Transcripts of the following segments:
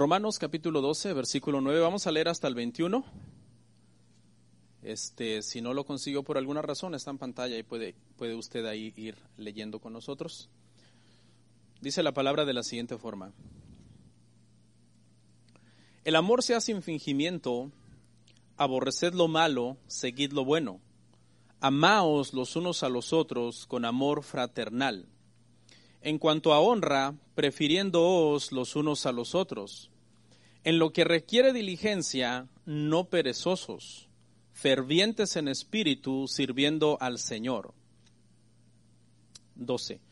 Romanos capítulo 12, versículo 9, vamos a leer hasta el 21. Este, si no lo consigo por alguna razón, está en pantalla y puede, puede usted ahí ir leyendo con nosotros. Dice la palabra de la siguiente forma. El amor sea sin fingimiento, aborreced lo malo, seguid lo bueno. Amaos los unos a los otros con amor fraternal en cuanto a honra, prefiriéndoos los unos a los otros. En lo que requiere diligencia, no perezosos, fervientes en espíritu, sirviendo al Señor. 12.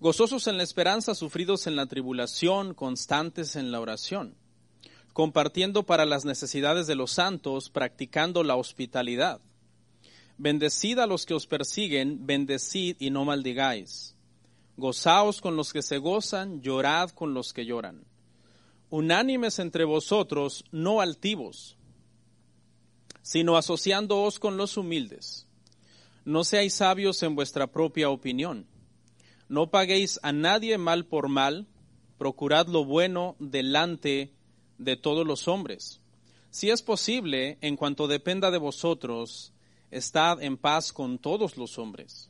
Gozosos en la esperanza, sufridos en la tribulación, constantes en la oración, compartiendo para las necesidades de los santos, practicando la hospitalidad. Bendecid a los que os persiguen, bendecid y no maldigáis Gozaos con los que se gozan, llorad con los que lloran. Unánimes entre vosotros, no altivos, sino asociándoos con los humildes. No seáis sabios en vuestra propia opinión. No paguéis a nadie mal por mal, procurad lo bueno delante de todos los hombres. Si es posible, en cuanto dependa de vosotros, estad en paz con todos los hombres.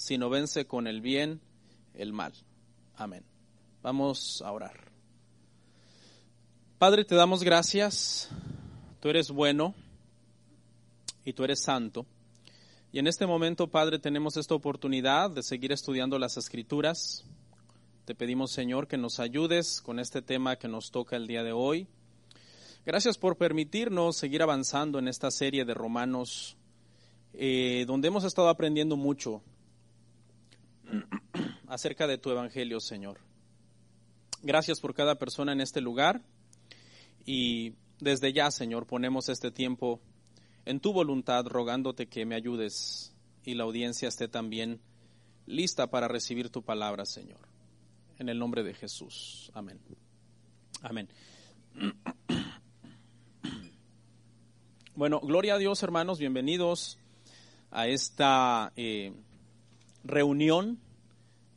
sino vence con el bien el mal. Amén. Vamos a orar. Padre, te damos gracias. Tú eres bueno y tú eres santo. Y en este momento, Padre, tenemos esta oportunidad de seguir estudiando las escrituras. Te pedimos, Señor, que nos ayudes con este tema que nos toca el día de hoy. Gracias por permitirnos seguir avanzando en esta serie de Romanos, eh, donde hemos estado aprendiendo mucho acerca de tu evangelio, Señor. Gracias por cada persona en este lugar y desde ya, Señor, ponemos este tiempo en tu voluntad, rogándote que me ayudes y la audiencia esté también lista para recibir tu palabra, Señor. En el nombre de Jesús. Amén. Amén. Bueno, gloria a Dios, hermanos, bienvenidos a esta eh, reunión.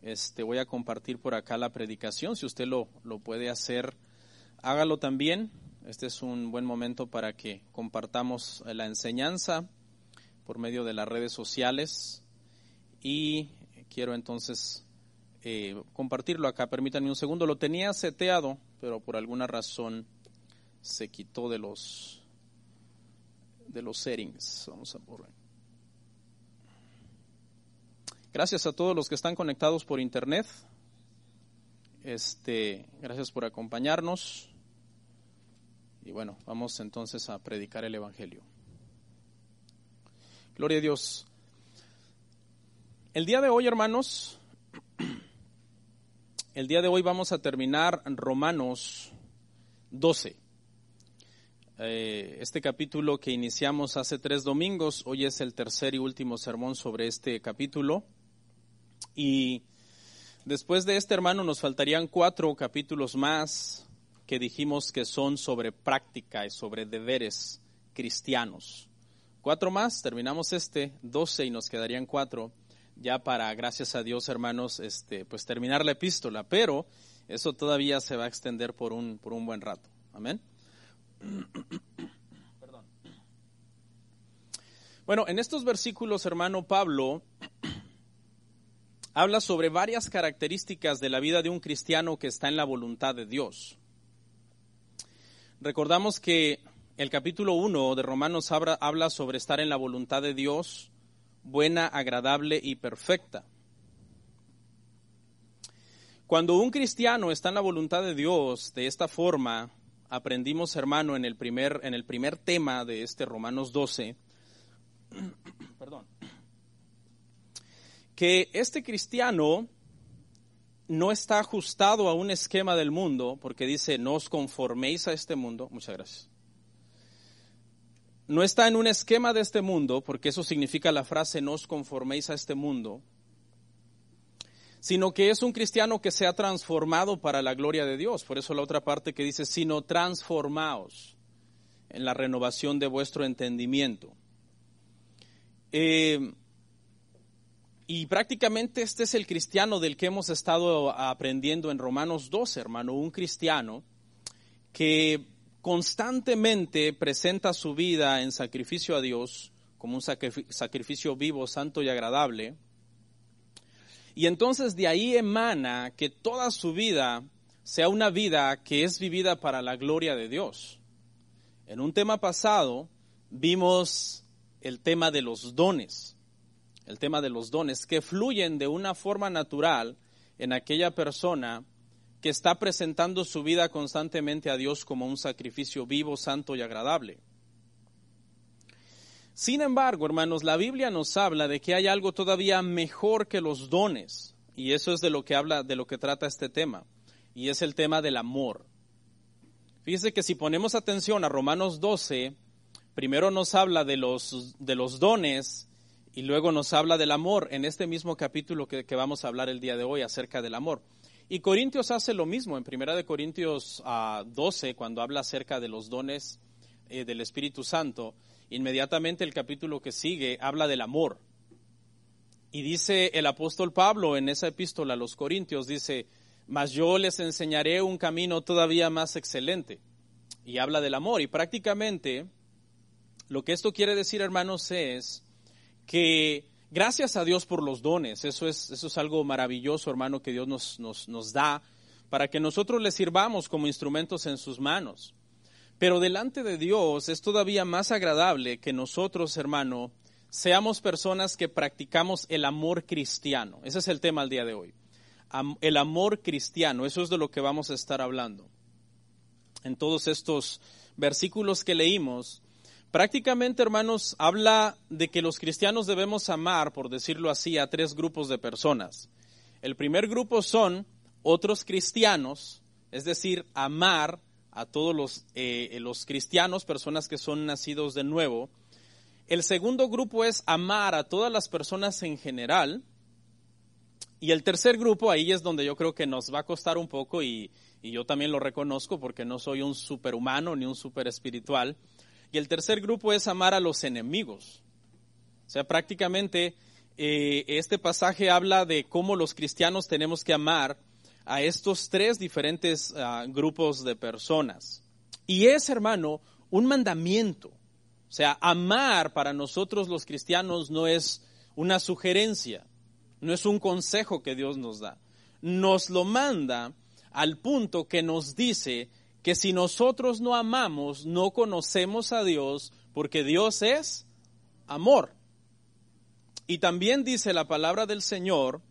Este, voy a compartir por acá la predicación. Si usted lo, lo puede hacer, hágalo también. Este es un buen momento para que compartamos la enseñanza por medio de las redes sociales. Y quiero entonces eh, compartirlo acá. Permítanme un segundo. Lo tenía seteado, pero por alguna razón se quitó de los de los settings. Vamos a por Gracias a todos los que están conectados por internet. Este, gracias por acompañarnos. Y bueno, vamos entonces a predicar el evangelio. Gloria a Dios. El día de hoy, hermanos, el día de hoy vamos a terminar Romanos 12. eh, este capítulo que iniciamos hace tres domingos. Hoy es el tercer y último sermón sobre este capítulo. Y después de este, hermano, nos faltarían cuatro capítulos más que dijimos que son sobre práctica y sobre deberes cristianos. Cuatro más, terminamos este, doce y nos quedarían cuatro ya para, gracias a Dios, hermanos, este, pues terminar la epístola, pero eso todavía se va a extender por un, por un buen rato. Amén. Bueno, en estos versículos, hermano Pablo habla sobre varias características de la vida de un cristiano que está en la voluntad de Dios. Recordamos que el capítulo 1 de Romanos habla, sobre estar en la voluntad de Dios, buena, agradable y perfecta. Cuando un cristiano está en la voluntad de Dios de esta forma, aprendimos, hermano, en el primer, en el primer tema de este Romanos 12, perdón, que este cristiano no está ajustado a un esquema del mundo, porque dice, no os conforméis a este mundo. Muchas gracias. No está en un esquema de este mundo, porque eso significa la frase, no os conforméis a este mundo, sino que es un cristiano que se ha transformado para la gloria de Dios. Por eso la otra parte que dice, sino transformaos en la renovación de vuestro entendimiento. Eh, y prácticamente este es el cristiano del que hemos estado aprendiendo en Romanos 12, hermano, un cristiano que constantemente presenta su vida en sacrificio a Dios como un sacrificio vivo, santo y agradable, y entonces de ahí emana que toda su vida sea una vida que es vivida para la gloria de Dios. En un tema pasado vimos el tema de los dones, el tema de los dones que fluyen de una forma natural en aquella persona que está presentando su vida constantemente a Dios como un sacrificio vivo, santo y agradable. Sin embargo, hermanos, la Biblia nos habla de que hay algo todavía mejor que los dones, y eso es de lo que habla, de lo que trata este tema, y es el tema del amor. Fíjese que si ponemos atención a Romanos 12, primero nos habla de los, de los dones y luego nos habla del amor en este mismo capítulo que, vamos a hablar el día de hoy acerca del amor. Y Corintios hace lo mismo en Primera de Corintios 12 ah, cuando habla acerca de los dones eh, del Espíritu Santo Inmediatamente el capítulo que sigue habla del amor. Y dice el apóstol Pablo en esa epístola a los Corintios, dice, mas yo les enseñaré un camino todavía más excelente. Y habla del amor. Y prácticamente lo que esto quiere decir, hermanos, es que gracias a Dios por los dones, eso es, eso es algo maravilloso, hermano, que Dios nos, nos, nos da para que nosotros le sirvamos como instrumentos en sus manos. Pero delante de Dios es todavía más agradable que nosotros, hermano, seamos personas que practicamos el amor cristiano. Ese es el tema al día de hoy. el amor cristiano, eso es de lo que vamos a estar hablando. En todos estos versículos que leímos, prácticamente, hermanos, habla de que los cristianos debemos amar, por decirlo así, a tres grupos de personas. El primer grupo son otros cristianos, es decir, amar a todos los, eh, los cristianos, personas que son nacidos de nuevo. El segundo grupo es amar a todas las personas en general. Y el tercer grupo, ahí es donde yo creo que nos va a costar un poco y, yo también lo reconozco porque no soy un superhumano ni un super espiritual. Y el tercer grupo es amar a los enemigos. O sea, prácticamente eh, este pasaje habla de cómo los cristianos tenemos que amar a estos tres diferentes ah, grupos de personas. Y es, hermano, un mandamiento. O sea, amar para nosotros los cristianos no es una sugerencia, no es un consejo que Dios nos da. Nos lo manda al punto que nos dice que si nosotros no amamos, no conocemos a Dios, porque Dios es amor. Y también dice la palabra del Señor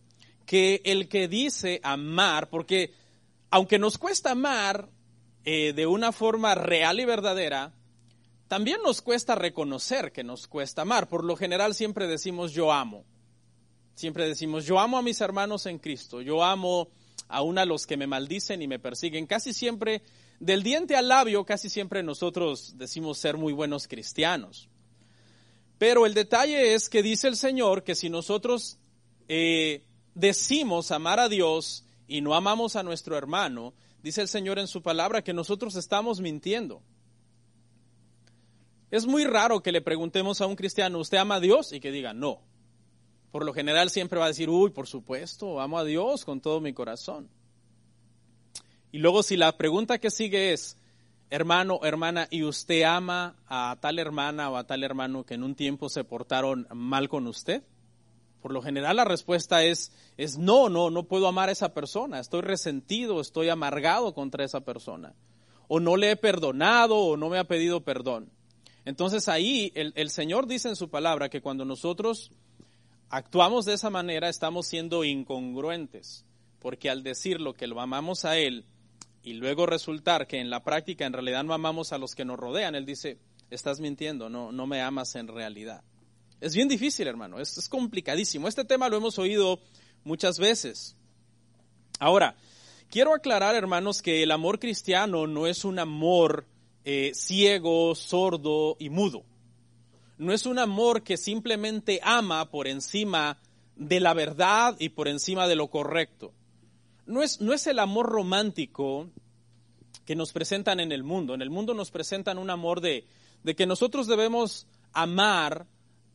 que el que dice amar, porque aunque nos cuesta amar eh, de una forma real y verdadera, también nos cuesta reconocer que nos cuesta amar. Por lo general siempre decimos yo amo. Siempre decimos yo amo a mis hermanos en Cristo, yo amo aún a los que me maldicen y me persiguen. Casi siempre del diente al labio casi siempre nosotros decimos ser muy buenos cristianos. Pero el detalle es que dice el Señor que si nosotros eh, decimos amar a Dios y no amamos a nuestro hermano, dice el Señor en su palabra que nosotros estamos mintiendo. Es muy raro que le preguntemos a un cristiano, ¿usted ama a Dios? Y que diga, no. Por lo general siempre va a decir, uy, por supuesto, amo a Dios con todo mi corazón. Y luego si la pregunta que sigue es, hermano, hermana, ¿y usted ama a tal hermana o a tal hermano que en un tiempo se portaron mal con usted? Por lo general la respuesta es, es no, no, no puedo amar a esa persona, estoy resentido, estoy amargado contra esa persona, o no le he perdonado o no me ha pedido perdón. Entonces ahí el, el Señor dice en su palabra que cuando nosotros actuamos de esa manera estamos siendo incongruentes, porque al decir lo que lo amamos a Él, y luego resultar que en la práctica en realidad no amamos a los que nos rodean, él dice, estás mintiendo, no, no me amas en realidad. Es bien difícil, hermano, es, es complicadísimo. Este tema lo hemos oído muchas veces. Ahora, quiero aclarar, hermanos, que el amor cristiano no es un amor eh, ciego, sordo y mudo. No es un amor que simplemente ama por encima de la verdad y por encima de lo correcto no es, no es el amor romántico que nos presentan en el mundo. En el mundo nos presentan un amor de, de que nosotros debemos amar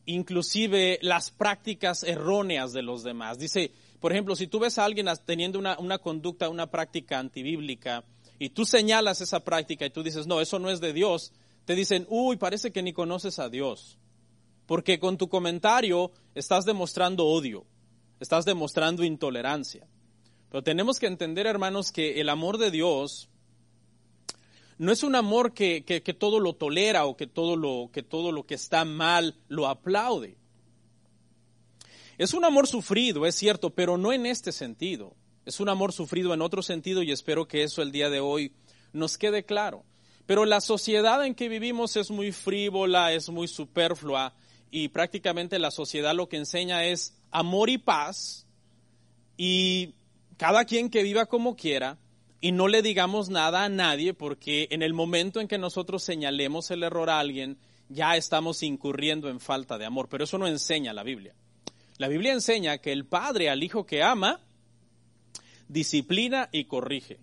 inclusive las prácticas erróneas de los demás. Dice, por ejemplo, si tú ves a alguien teniendo una, una, conducta, una práctica antibíblica, y tú señalas esa práctica y tú dices, no, eso no es de Dios, te dicen, uy, parece que ni conoces a Dios. Porque con tu comentario estás demostrando odio, estás demostrando intolerancia. Pero tenemos que entender, hermanos, que el amor de Dios no es un amor que, todo lo tolera o que todo lo, que todo lo que está mal lo aplaude. Es un amor sufrido, es cierto, pero no en este sentido. Es un amor sufrido en otro sentido y espero que eso el día de hoy nos quede claro. Pero la sociedad en que vivimos es muy frívola, es muy superflua y prácticamente la sociedad lo que enseña es amor y paz y cada quien que viva como quiera y no le digamos nada a nadie porque en el momento en que nosotros señalemos el error a alguien, ya estamos incurriendo en falta de amor. Pero eso no enseña la Biblia. La Biblia enseña que el padre al hijo que ama, disciplina y corrige.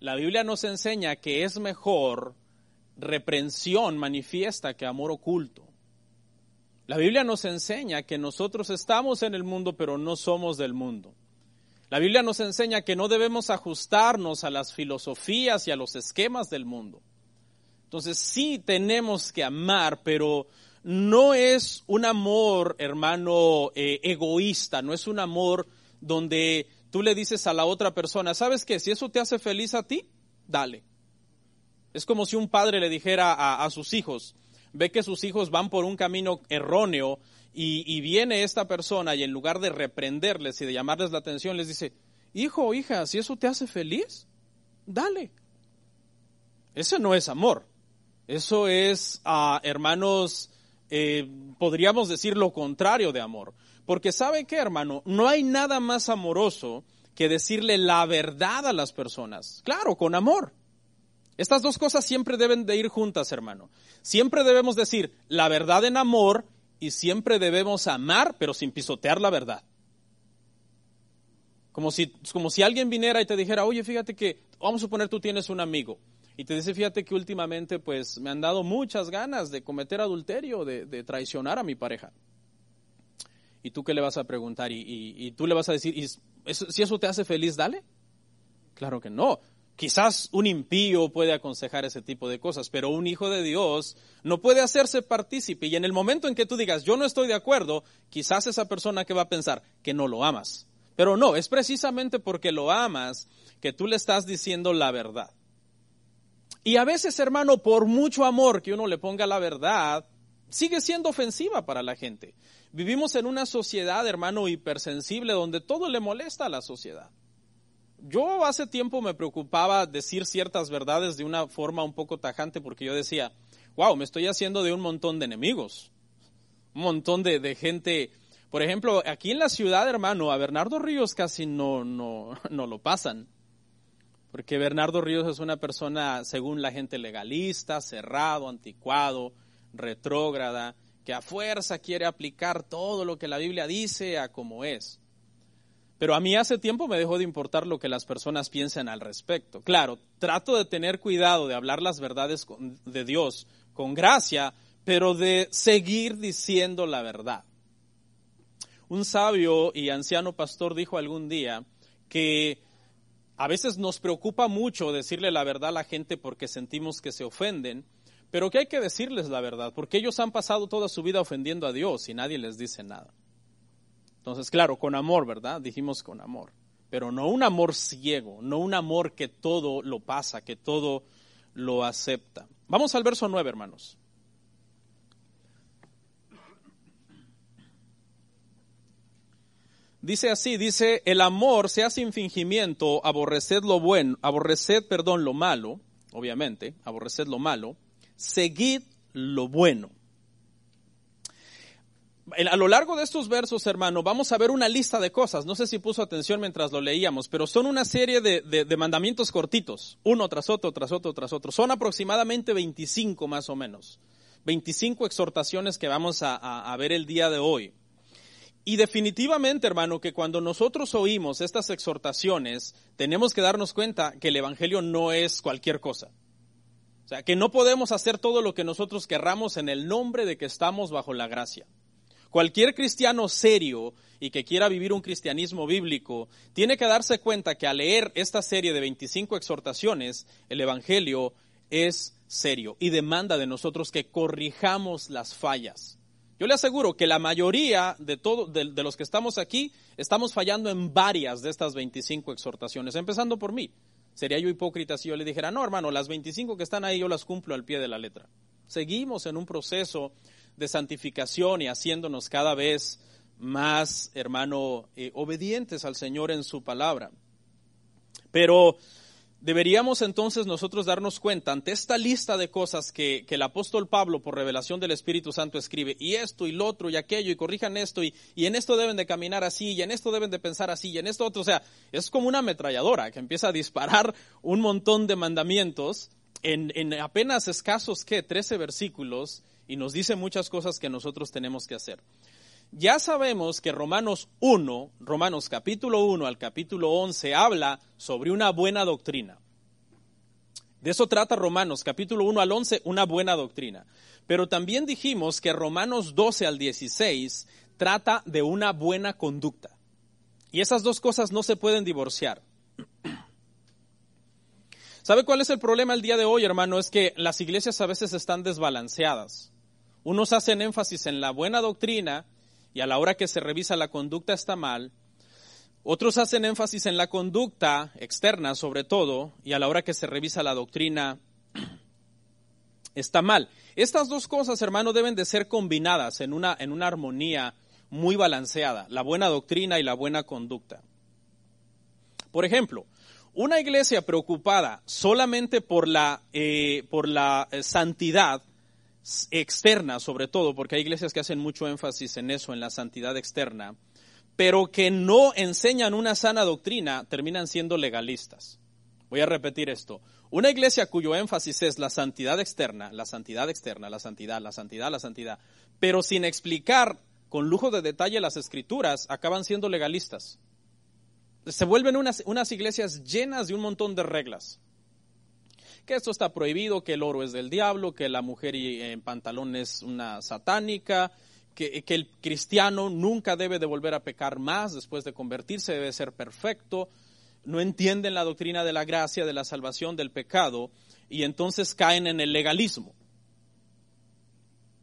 La Biblia nos enseña que es mejor reprensión manifiesta que amor oculto. La Biblia nos enseña que nosotros estamos en el mundo, pero no somos del mundo. La Biblia nos enseña que no debemos ajustarnos a las filosofías y a los esquemas del mundo. Entonces sí tenemos que amar, pero no es un amor, hermano, eh, egoísta, no es un amor donde tú le dices a la otra persona, ¿sabes qué? Si eso te hace feliz a ti, dale. Es como si un padre le dijera a, a sus hijos, ve que sus hijos van por un camino erróneo y, viene esta persona y en lugar de reprenderles y de llamarles la atención, les dice, hijo o hija, si eso te hace feliz, dale. Ese no es amor. Eso es, ah, hermanos, eh, podríamos decir lo contrario de amor. Porque ¿sabe qué, hermano? No hay nada más amoroso que decirle la verdad a las personas. Claro, con amor. Estas dos cosas siempre deben de ir juntas, hermano. Siempre debemos decir la verdad en amor y siempre debemos amar, pero sin pisotear la verdad. Como si, como si alguien viniera y te dijera, oye, fíjate que, vamos a suponer tú tienes un amigo, y te dice, fíjate que últimamente pues me han dado muchas ganas de cometer adulterio, de, traicionar a mi pareja. ¿Y tú qué le vas a preguntar? ¿Y, tú le vas a decir, si eso te hace feliz, dale? Claro que no. Quizás un impío puede aconsejar ese tipo de cosas, pero un hijo de Dios no puede hacerse partícipe. Y en el momento en que tú digas, yo no estoy de acuerdo, quizás esa persona que va a pensar que no lo amas. Pero no, es precisamente porque lo amas que tú le estás diciendo la verdad. Y a veces, hermano, por mucho amor que uno le ponga la verdad, sigue siendo ofensiva para la gente. Vivimos en una sociedad, hermano, hipersensible donde todo le molesta a la sociedad yo hace tiempo me preocupaba decir ciertas verdades de una forma un poco tajante porque yo decía, wow, me estoy haciendo de un montón de enemigos, un montón de, gente. Por ejemplo, aquí en la ciudad, hermano, a Bernardo Ríos casi no, no, no lo pasan. porque Bernardo Ríos es una persona, según la gente, legalista, cerrado, anticuado, retrógrada, que a fuerza quiere aplicar todo lo que la Biblia dice a como es. Pero a mí hace tiempo me dejó de importar lo que las personas piensen al respecto. Claro, trato de tener cuidado de hablar las verdades de Dios con gracia, pero de seguir diciendo la verdad. Un sabio y anciano pastor dijo algún día que a veces nos preocupa mucho decirle la verdad a la gente porque sentimos que se ofenden, pero que hay que decirles la verdad, porque ellos han pasado toda su vida ofendiendo a Dios y nadie les dice nada. Entonces, claro, con amor, ¿verdad? Dijimos con amor, pero no un amor ciego, no un amor que todo lo pasa, que todo lo acepta. Vamos al verso 9, hermanos. Dice así, dice, el amor sea sin fingimiento, aborreced lo bueno, aborreced, perdón, lo malo, obviamente, aborreced lo malo, seguid lo bueno a lo largo de estos versos, hermano, vamos a ver una lista de cosas. No sé si puso atención mientras lo leíamos, pero son una serie de, mandamientos cortitos, uno tras otro, tras otro, tras otro. Son aproximadamente 25 más o menos. 25 exhortaciones que vamos a, a ver el día de hoy. Y definitivamente, hermano, que cuando nosotros oímos estas exhortaciones, tenemos que darnos cuenta que el Evangelio no es cualquier cosa. O sea, que no podemos hacer todo lo que nosotros querramos en el nombre de que estamos bajo la gracia. Cualquier cristiano serio y que quiera vivir un cristianismo bíblico tiene que darse cuenta que al leer esta serie de 25 exhortaciones, el Evangelio es serio y demanda de nosotros que corrijamos las fallas. Yo le aseguro que la mayoría de, todo, de, los que estamos aquí estamos fallando en varias de estas 25 exhortaciones, empezando por mí. Sería yo hipócrita si yo le dijera, no hermano, las 25 que están ahí yo las cumplo al pie de la letra. Seguimos en un proceso de santificación y haciéndonos cada vez más, hermano, eh, obedientes al Señor en su palabra. Pero deberíamos entonces nosotros darnos cuenta ante esta lista de cosas que, el apóstol Pablo por revelación del Espíritu Santo escribe, y esto y lo otro y aquello, y corrijan esto, y, y, en esto deben de caminar así, y en esto deben de pensar así, y en esto otro, o sea, es como una ametralladora que empieza a disparar un montón de mandamientos en, en apenas escasos, ¿qué? 13 versículos, y nos dice muchas cosas que nosotros tenemos que hacer. Ya sabemos que Romanos 1, Romanos capítulo 1 al capítulo 11 habla sobre una buena doctrina. De eso trata Romanos capítulo 1 al 11, una buena doctrina. Pero también dijimos que Romanos 12 al 16 trata de una buena conducta. Y esas dos cosas no se pueden divorciar. ¿Sabe cuál es el problema el día de hoy, hermano? Es que las iglesias a veces están desbalanceadas. Unos hacen énfasis en la buena doctrina y a la hora que se revisa la conducta está mal. Otros hacen énfasis en la conducta externa sobre todo y a la hora que se revisa la doctrina está mal. Estas dos cosas, hermano, deben de ser combinadas en una, en una armonía muy balanceada, la buena doctrina y la buena conducta. Por ejemplo, una iglesia preocupada solamente por la, eh, por la eh, santidad externa, sobre todo, porque hay iglesias que hacen mucho énfasis en eso, en la santidad externa, pero que no enseñan una sana doctrina, terminan siendo legalistas. Voy a repetir esto. Una iglesia cuyo énfasis es la santidad externa, la santidad externa, la santidad, la santidad, la santidad, pero sin explicar con lujo de detalle las escrituras, acaban siendo legalistas. Se vuelven unas, unas iglesias llenas de un montón de reglas que esto está prohibido, que el oro es del diablo, que la mujer en pantalón es una satánica, que, que, el cristiano nunca debe de volver a pecar más después de convertirse, debe ser perfecto, no entienden la doctrina de la gracia, de la salvación, del pecado, y entonces caen en el legalismo.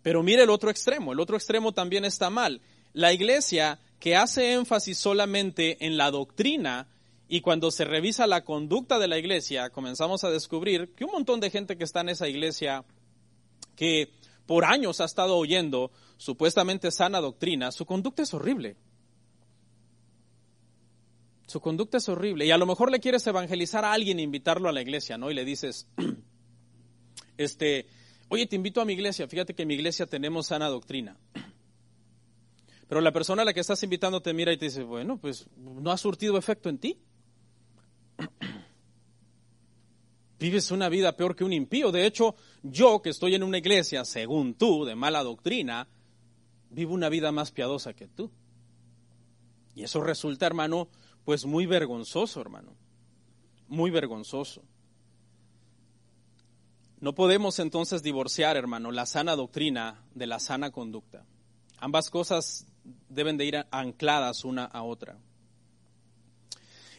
Pero mire el otro extremo, el otro extremo también está mal. La iglesia que hace énfasis solamente en la doctrina, y cuando se revisa la conducta de la iglesia, comenzamos a descubrir que un montón de gente que está en esa iglesia, que por años ha estado oyendo supuestamente sana doctrina, su conducta es horrible. Su conducta es horrible. Y a lo mejor le quieres evangelizar a alguien e invitarlo a la iglesia, ¿no? Y le dices, este, oye, te invito a mi iglesia, fíjate que en mi iglesia tenemos sana doctrina. Pero la persona a la que estás invitando te mira y te dice, bueno, pues no ha surtido efecto en ti. vives una vida peor que un impío. De hecho, yo que estoy en una iglesia, según tú, de mala doctrina, vivo una vida más piadosa que tú. Y eso resulta, hermano, pues muy vergonzoso, hermano. Muy vergonzoso. No podemos entonces divorciar, hermano, la sana doctrina de la sana conducta. Ambas cosas deben de ir ancladas una a otra.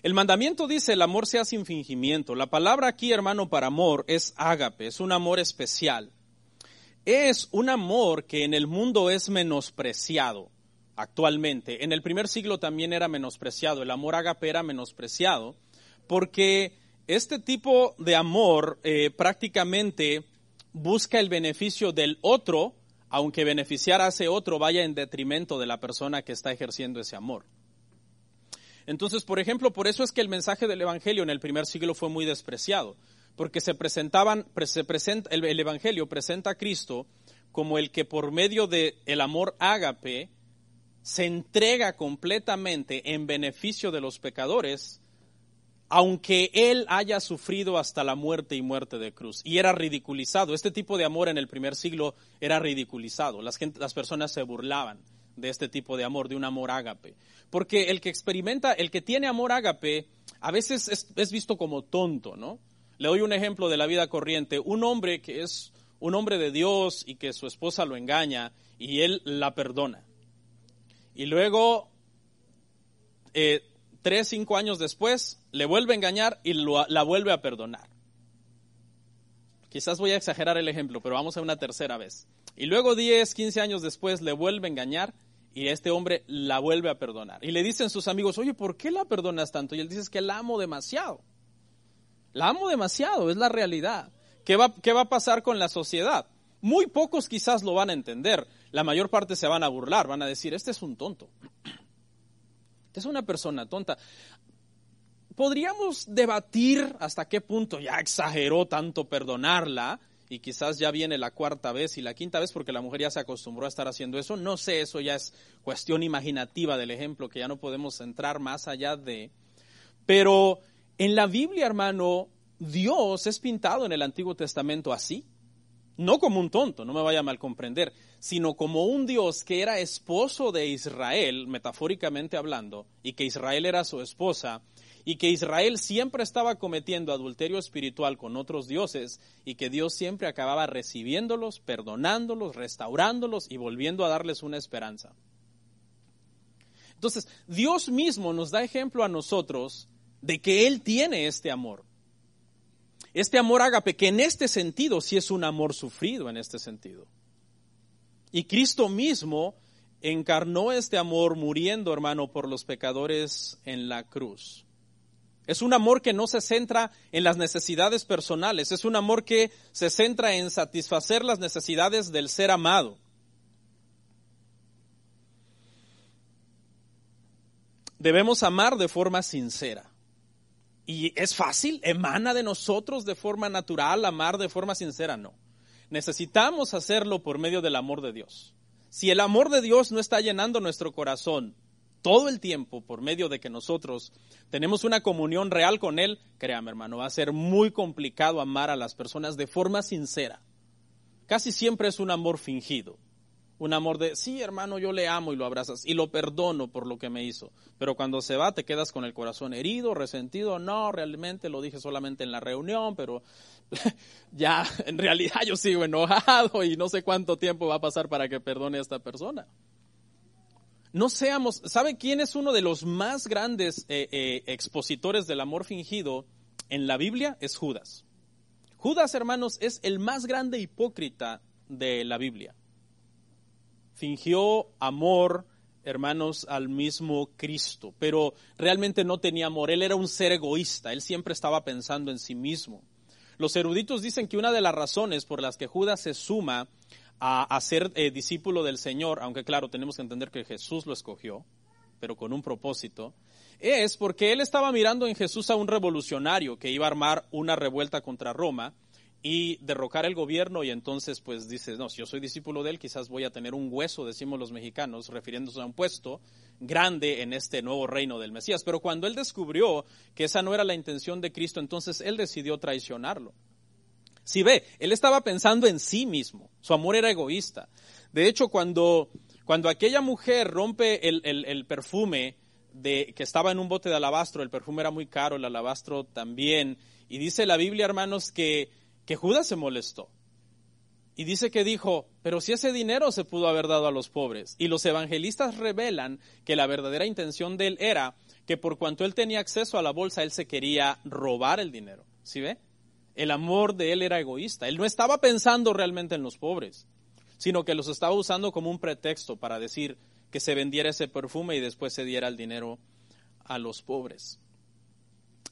El mandamiento dice, el amor sea sin fingimiento. La palabra aquí, hermano, para amor es ágape, es un amor especial. Es un amor que en el mundo es menospreciado actualmente. En el primer siglo también era menospreciado, el amor ágape era menospreciado, porque este tipo de amor eh, prácticamente busca el beneficio del otro, aunque beneficiar a ese otro vaya en detrimento de la persona que está ejerciendo ese amor. Entonces, por ejemplo, por eso es que el mensaje del Evangelio en el primer siglo fue muy despreciado, porque se presentaban, se presenta, el, Evangelio presenta a Cristo como el que por medio del el amor ágape se entrega completamente en beneficio de los pecadores, aunque él haya sufrido hasta la muerte y muerte de cruz. Y era ridiculizado. Este tipo de amor en el primer siglo era ridiculizado. Las, las personas se burlaban de este tipo de amor, de un amor ágape. Porque el que experimenta, el que tiene amor ágape, a veces es, visto como tonto, ¿no? Le doy un ejemplo de la vida corriente. Un hombre que es un hombre de Dios y que su esposa lo engaña y él la perdona. Y luego, eh, tres, cinco años después, le vuelve a engañar y la vuelve a perdonar. Quizás voy a exagerar el ejemplo, pero vamos a una tercera vez. Y luego 10, 15 años después le vuelve a engañar y este hombre la vuelve a perdonar. Y le dicen sus amigos, oye, ¿por qué la perdonas tanto? Y él dice, que la amo demasiado. La amo demasiado, es la realidad. ¿Qué va, ¿Qué va a pasar con la sociedad? Muy pocos quizás lo van a entender. La mayor parte se van a burlar, van a decir, este es un tonto. Es una persona tonta. Podríamos debatir hasta qué punto ya exageró tanto perdonarla, y quizás ya viene la cuarta vez y la quinta vez porque la mujer ya se acostumbró a estar haciendo eso. No sé, eso ya es cuestión imaginativa del ejemplo que ya no podemos entrar más allá de. Pero en la Biblia, hermano, Dios es pintado en el Antiguo Testamento así. No como un tonto, no me vaya a mal comprender, sino como un Dios que era esposo de Israel, metafóricamente hablando, y que Israel era su esposa, y que Israel siempre estaba cometiendo adulterio espiritual con otros dioses y que Dios siempre acababa recibiéndolos, perdonándolos, restaurándolos y volviendo a darles una esperanza. Entonces, Dios mismo nos da ejemplo a nosotros de que Él tiene este amor. Este amor ágape, que en este sentido sí es un amor sufrido en este sentido. Y Cristo mismo encarnó este amor muriendo, hermano, por los pecadores en la cruz. Es un amor que no se centra en las necesidades personales, es un amor que se centra en satisfacer las necesidades del ser amado. Debemos amar de forma sincera. ¿Y es fácil? ¿Emana de nosotros de forma natural amar de forma sincera? No. Necesitamos hacerlo por medio del amor de Dios. Si el amor de Dios no está llenando nuestro corazón todo el tiempo por medio de que nosotros tenemos una comunión real con Él, créame hermano, va a ser muy complicado amar a las personas de forma sincera. Casi siempre es un amor fingido. Un amor de, sí hermano, yo le amo y lo abrazas y lo perdono por lo que me hizo. Pero cuando se va te quedas con el corazón herido, resentido. No, realmente lo dije solamente en la reunión, pero ya en realidad yo sigo enojado y no sé cuánto tiempo va a pasar para que perdone a esta persona. No seamos, ¿sabe quién es uno de los más grandes eh, eh, expositores del amor fingido en la Biblia? Es Judas. Judas, hermanos, es el más grande hipócrita de la Biblia. Fingió amor, hermanos, al mismo Cristo, pero realmente no tenía amor. Él era un ser egoísta, él siempre estaba pensando en sí mismo. Los eruditos dicen que una de las razones por las que Judas se suma a, ser eh, discípulo del Señor, aunque claro, tenemos que entender que Jesús lo escogió, pero con un propósito, es porque él estaba mirando en Jesús a un revolucionario que iba a armar una revuelta contra Roma y derrocar el gobierno y entonces pues dices, no, si yo soy discípulo de él, quizás voy a tener un hueso, decimos los mexicanos, refiriéndose a un puesto grande en este nuevo reino del Mesías. Pero cuando él descubrió que esa no era la intención de Cristo, entonces él decidió traicionarlo. Si ve, él estaba pensando en sí mismo, su amor era egoísta. De hecho, cuando, cuando aquella mujer rompe el, el perfume de, que estaba en un bote de alabastro, el perfume era muy caro, el alabastro también, y dice la Biblia, hermanos, que que Judas se molestó. Y dice que dijo, pero si ese dinero se pudo haber dado a los pobres. Y los evangelistas revelan que la verdadera intención de él era que por cuanto él tenía acceso a la bolsa, él se quería robar el dinero. ¿Sí ve? El amor de él era egoísta. Él no estaba pensando realmente en los pobres, sino que los estaba usando como un pretexto para decir que se vendiera ese perfume y después se diera el dinero a los pobres.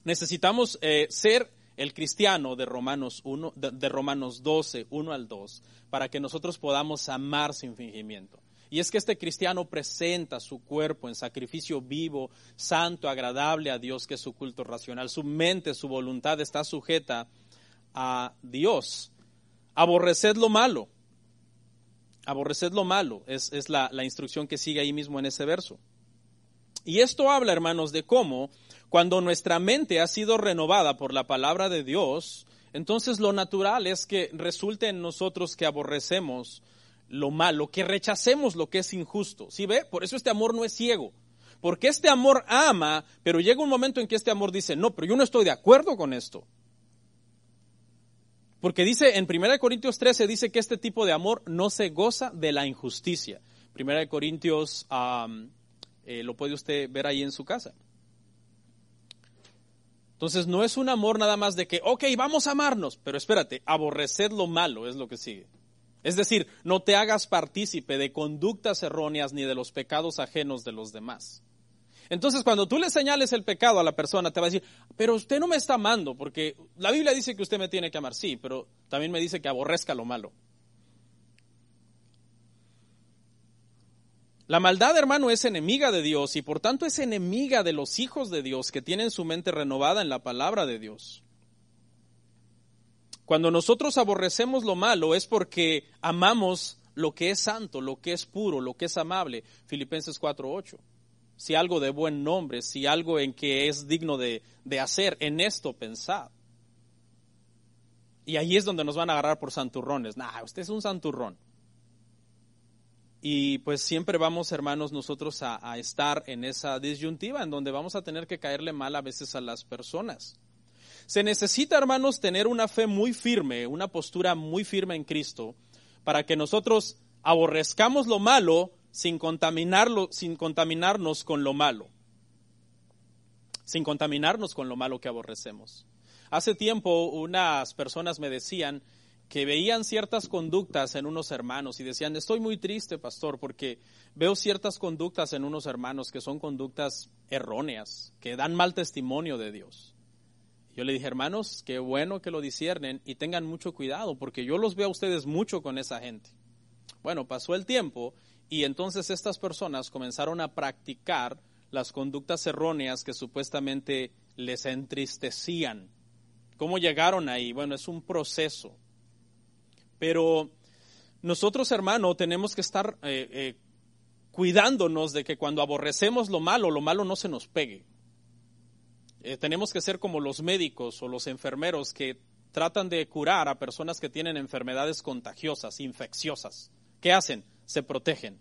Necesitamos eh, ser el cristiano de Romanos 1, de, Romanos 12, 1 al 2, para que nosotros podamos amar sin fingimiento. Y es que este cristiano presenta su cuerpo en sacrificio vivo, santo, agradable a Dios, que es su culto racional. Su mente, su voluntad está sujeta a Dios. Aborreced lo malo. Aborreced lo malo. Es, es la, la instrucción que sigue ahí mismo en ese verso. Y esto habla, hermanos, de cómo cuando nuestra mente ha sido renovada por la palabra de Dios, entonces lo natural es que resulte en nosotros que aborrecemos lo malo, que rechacemos lo que es injusto. ¿Sí ve? Por eso este amor no es ciego. Porque este amor ama, pero llega un momento en que este amor dice, no, pero yo no estoy de acuerdo con esto. Porque dice en 1 Corintios 13, dice que este tipo de amor no se goza de la injusticia. 1 Corintios eh, lo puede usted ver ahí en su casa. Entonces no es un amor nada más de que, ok, vamos a amarnos, pero espérate, aborrecer lo malo es lo que sigue. Es decir, no te hagas partícipe de conductas erróneas ni de los pecados ajenos de los demás. Entonces, cuando tú le señales el pecado a la persona, te va a decir, pero usted no me está amando, porque la Biblia dice que usted me tiene que amar, sí, pero también me dice que aborrezca lo malo. La maldad, hermano, es enemiga de Dios y por tanto es enemiga de los hijos de Dios que tienen su mente renovada en la palabra de Dios. Cuando nosotros aborrecemos lo malo es porque amamos lo que es santo, lo que es puro, lo que es amable. Filipenses 4:8. Si algo de buen nombre, si algo en que es digno de, de hacer, en esto pensad. Y ahí es donde nos van a agarrar por santurrones. Nah, usted es un santurrón. Y pues siempre vamos, hermanos, nosotros a, estar en esa disyuntiva en donde vamos a tener que caerle mal a veces a las personas. Se necesita, hermanos, tener una fe muy firme, una postura muy firme en Cristo, para que nosotros aborrezcamos lo malo sin contaminarlo, sin contaminarnos con lo malo. Sin contaminarnos con lo malo que aborrecemos. Hace tiempo unas personas me decían que veían ciertas conductas en unos hermanos y decían, estoy muy triste, pastor, porque veo ciertas conductas en unos hermanos que son conductas erróneas, que dan mal testimonio de Dios. Yo le dije, hermanos, qué bueno que lo disciernen y tengan mucho cuidado, porque yo los veo a ustedes mucho con esa gente. Bueno, pasó el tiempo y entonces estas personas comenzaron a practicar las conductas erróneas que supuestamente les entristecían. ¿Cómo llegaron ahí? Bueno, es un proceso pero nosotros, hermano, tenemos que estar eh, eh, cuidándonos de que cuando aborrecemos lo malo, lo malo no se nos pegue. Eh, tenemos que ser como los médicos o los enfermeros que tratan de curar a personas que tienen enfermedades contagiosas, infecciosas. ¿Qué hacen? Se protegen.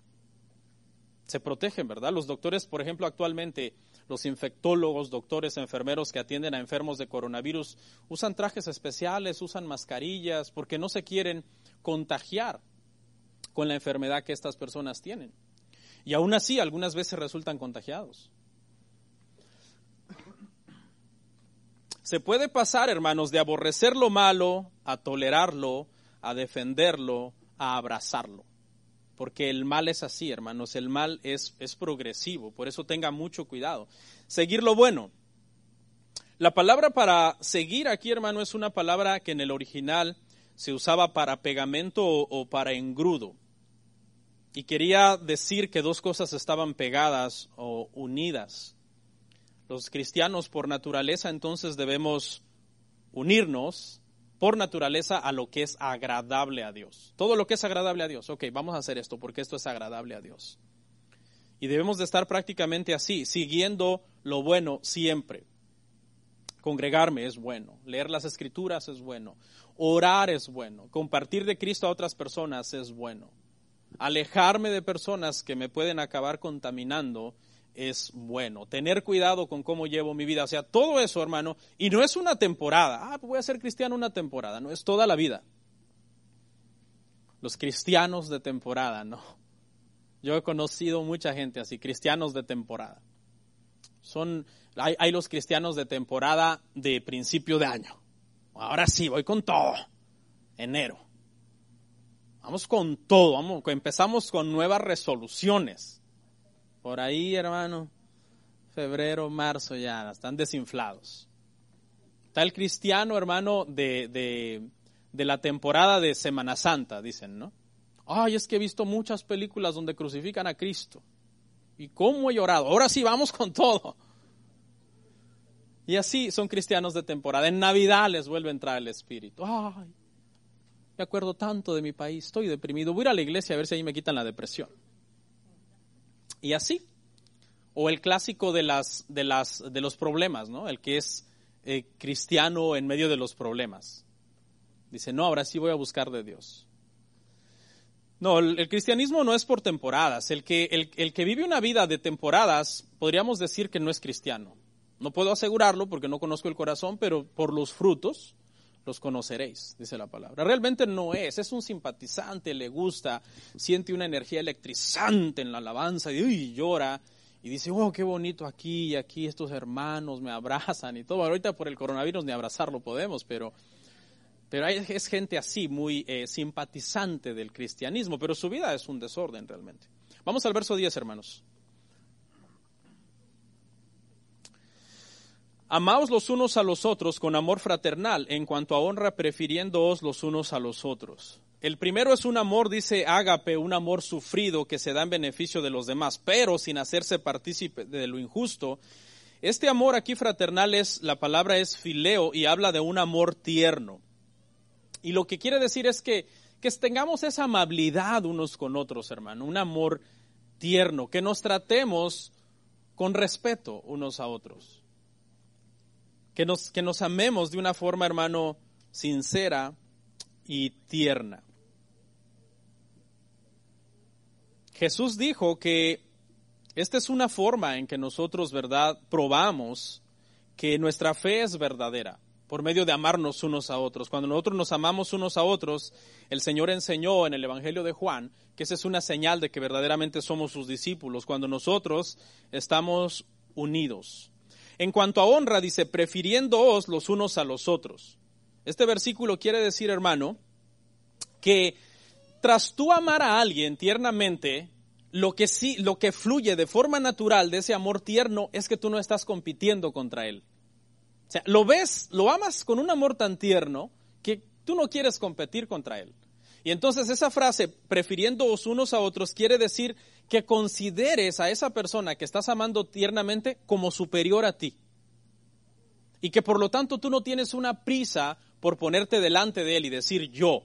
Se protegen, ¿verdad? Los doctores, por ejemplo, actualmente los infectólogos, doctores, enfermeros que atienden a enfermos de coronavirus usan trajes especiales, usan mascarillas, porque no se quieren contagiar con la enfermedad que estas personas tienen. Y aún así, algunas veces resultan contagiados. Se puede pasar, hermanos, de aborrecer lo malo a tolerarlo, a defenderlo, a abrazarlo porque el mal es así, hermanos, el mal es, es progresivo, por eso tenga mucho cuidado. Seguir lo bueno. La palabra para seguir aquí, hermano, es una palabra que en el original se usaba para pegamento o, o para engrudo. Y quería decir que dos cosas estaban pegadas o unidas. Los cristianos por naturaleza entonces debemos unirnos por naturaleza a lo que es agradable a Dios. Todo lo que es agradable a Dios. Ok, vamos a hacer esto porque esto es agradable a Dios. Y debemos de estar prácticamente así, siguiendo lo bueno siempre. Congregarme es bueno, leer las escrituras es bueno, orar es bueno, compartir de Cristo a otras personas es bueno, alejarme de personas que me pueden acabar contaminando es bueno. Tener cuidado con cómo llevo mi vida. O sea, todo eso, hermano. Y no es una temporada. Ah, voy a ser cristiano una temporada. No, es toda la vida. Los cristianos de temporada, no. Yo he conocido mucha gente así, cristianos de temporada. Son, hay, hay los cristianos de temporada de principio de año. Ahora sí, voy con todo. Enero. Vamos con todo. Vamos, empezamos con nuevas resoluciones por ahí, hermano, febrero, marzo ya, están desinflados. Está el cristiano, hermano, de, de, la temporada de Semana Santa, dicen, ¿no? Ay, es que he visto muchas películas donde crucifican a Cristo. ¿Y cómo he llorado? Ahora sí, vamos con todo. Y así son cristianos de temporada. En Navidad les vuelve a entrar el Espíritu. Ay, me acuerdo tanto de mi país, estoy deprimido. Voy a ir a la iglesia a ver si ahí me quitan la depresión. Y así. O el clásico de, las, de, las, de los problemas, ¿no? El que es eh, cristiano en medio de los problemas. Dice, no, ahora sí voy a buscar de Dios. No, el, cristianismo no es por temporadas. El que, el, el que vive una vida de temporadas, podríamos decir que no es cristiano. No puedo asegurarlo porque no conozco el corazón, pero por los frutos los conoceréis, dice la palabra. Realmente no es, es un simpatizante, le gusta, siente una energía electrizante en la alabanza y llora y dice, oh, qué bonito aquí y aquí estos hermanos me abrazan y todo. Ahorita por el coronavirus ni abrazarlo podemos, pero, pero es gente así, muy eh, simpatizante del cristianismo, pero su vida es un desorden realmente. Vamos al verso 10, hermanos. Amaos los unos a los otros con amor fraternal, en cuanto a honra, prefiriéndoos los unos a los otros. El primero es un amor, dice Ágape, un amor sufrido que se da en beneficio de los demás, pero sin hacerse partícipe de lo injusto. Este amor aquí fraternal es, la palabra es fileo y habla de un amor tierno. Y lo que quiere decir es que, que tengamos esa amabilidad unos con otros, hermano, un amor tierno, que nos tratemos con respeto unos a otros que nos, que nos amemos de una forma, hermano, sincera y tierna. Jesús dijo que esta es una forma en que nosotros, ¿verdad?, probamos que nuestra fe es verdadera, por medio de amarnos unos a otros. Cuando nosotros nos amamos unos a otros, el Señor enseñó en el Evangelio de Juan que esa es una señal de que verdaderamente somos sus discípulos, cuando nosotros estamos unidos. En cuanto a honra, dice, prefiriéndoos los unos a los otros. Este versículo quiere decir, hermano, que tras tú amar a alguien tiernamente, lo que sí, lo que fluye de forma natural de ese amor tierno es que tú no estás compitiendo contra él. O sea, lo ves, lo amas con un amor tan tierno que tú no quieres competir contra él. Y entonces esa frase, prefiriéndoos unos a otros, quiere decir que consideres a esa persona que estás amando tiernamente como superior a ti. Y que por lo tanto tú no tienes una prisa por ponerte delante de él y decir yo,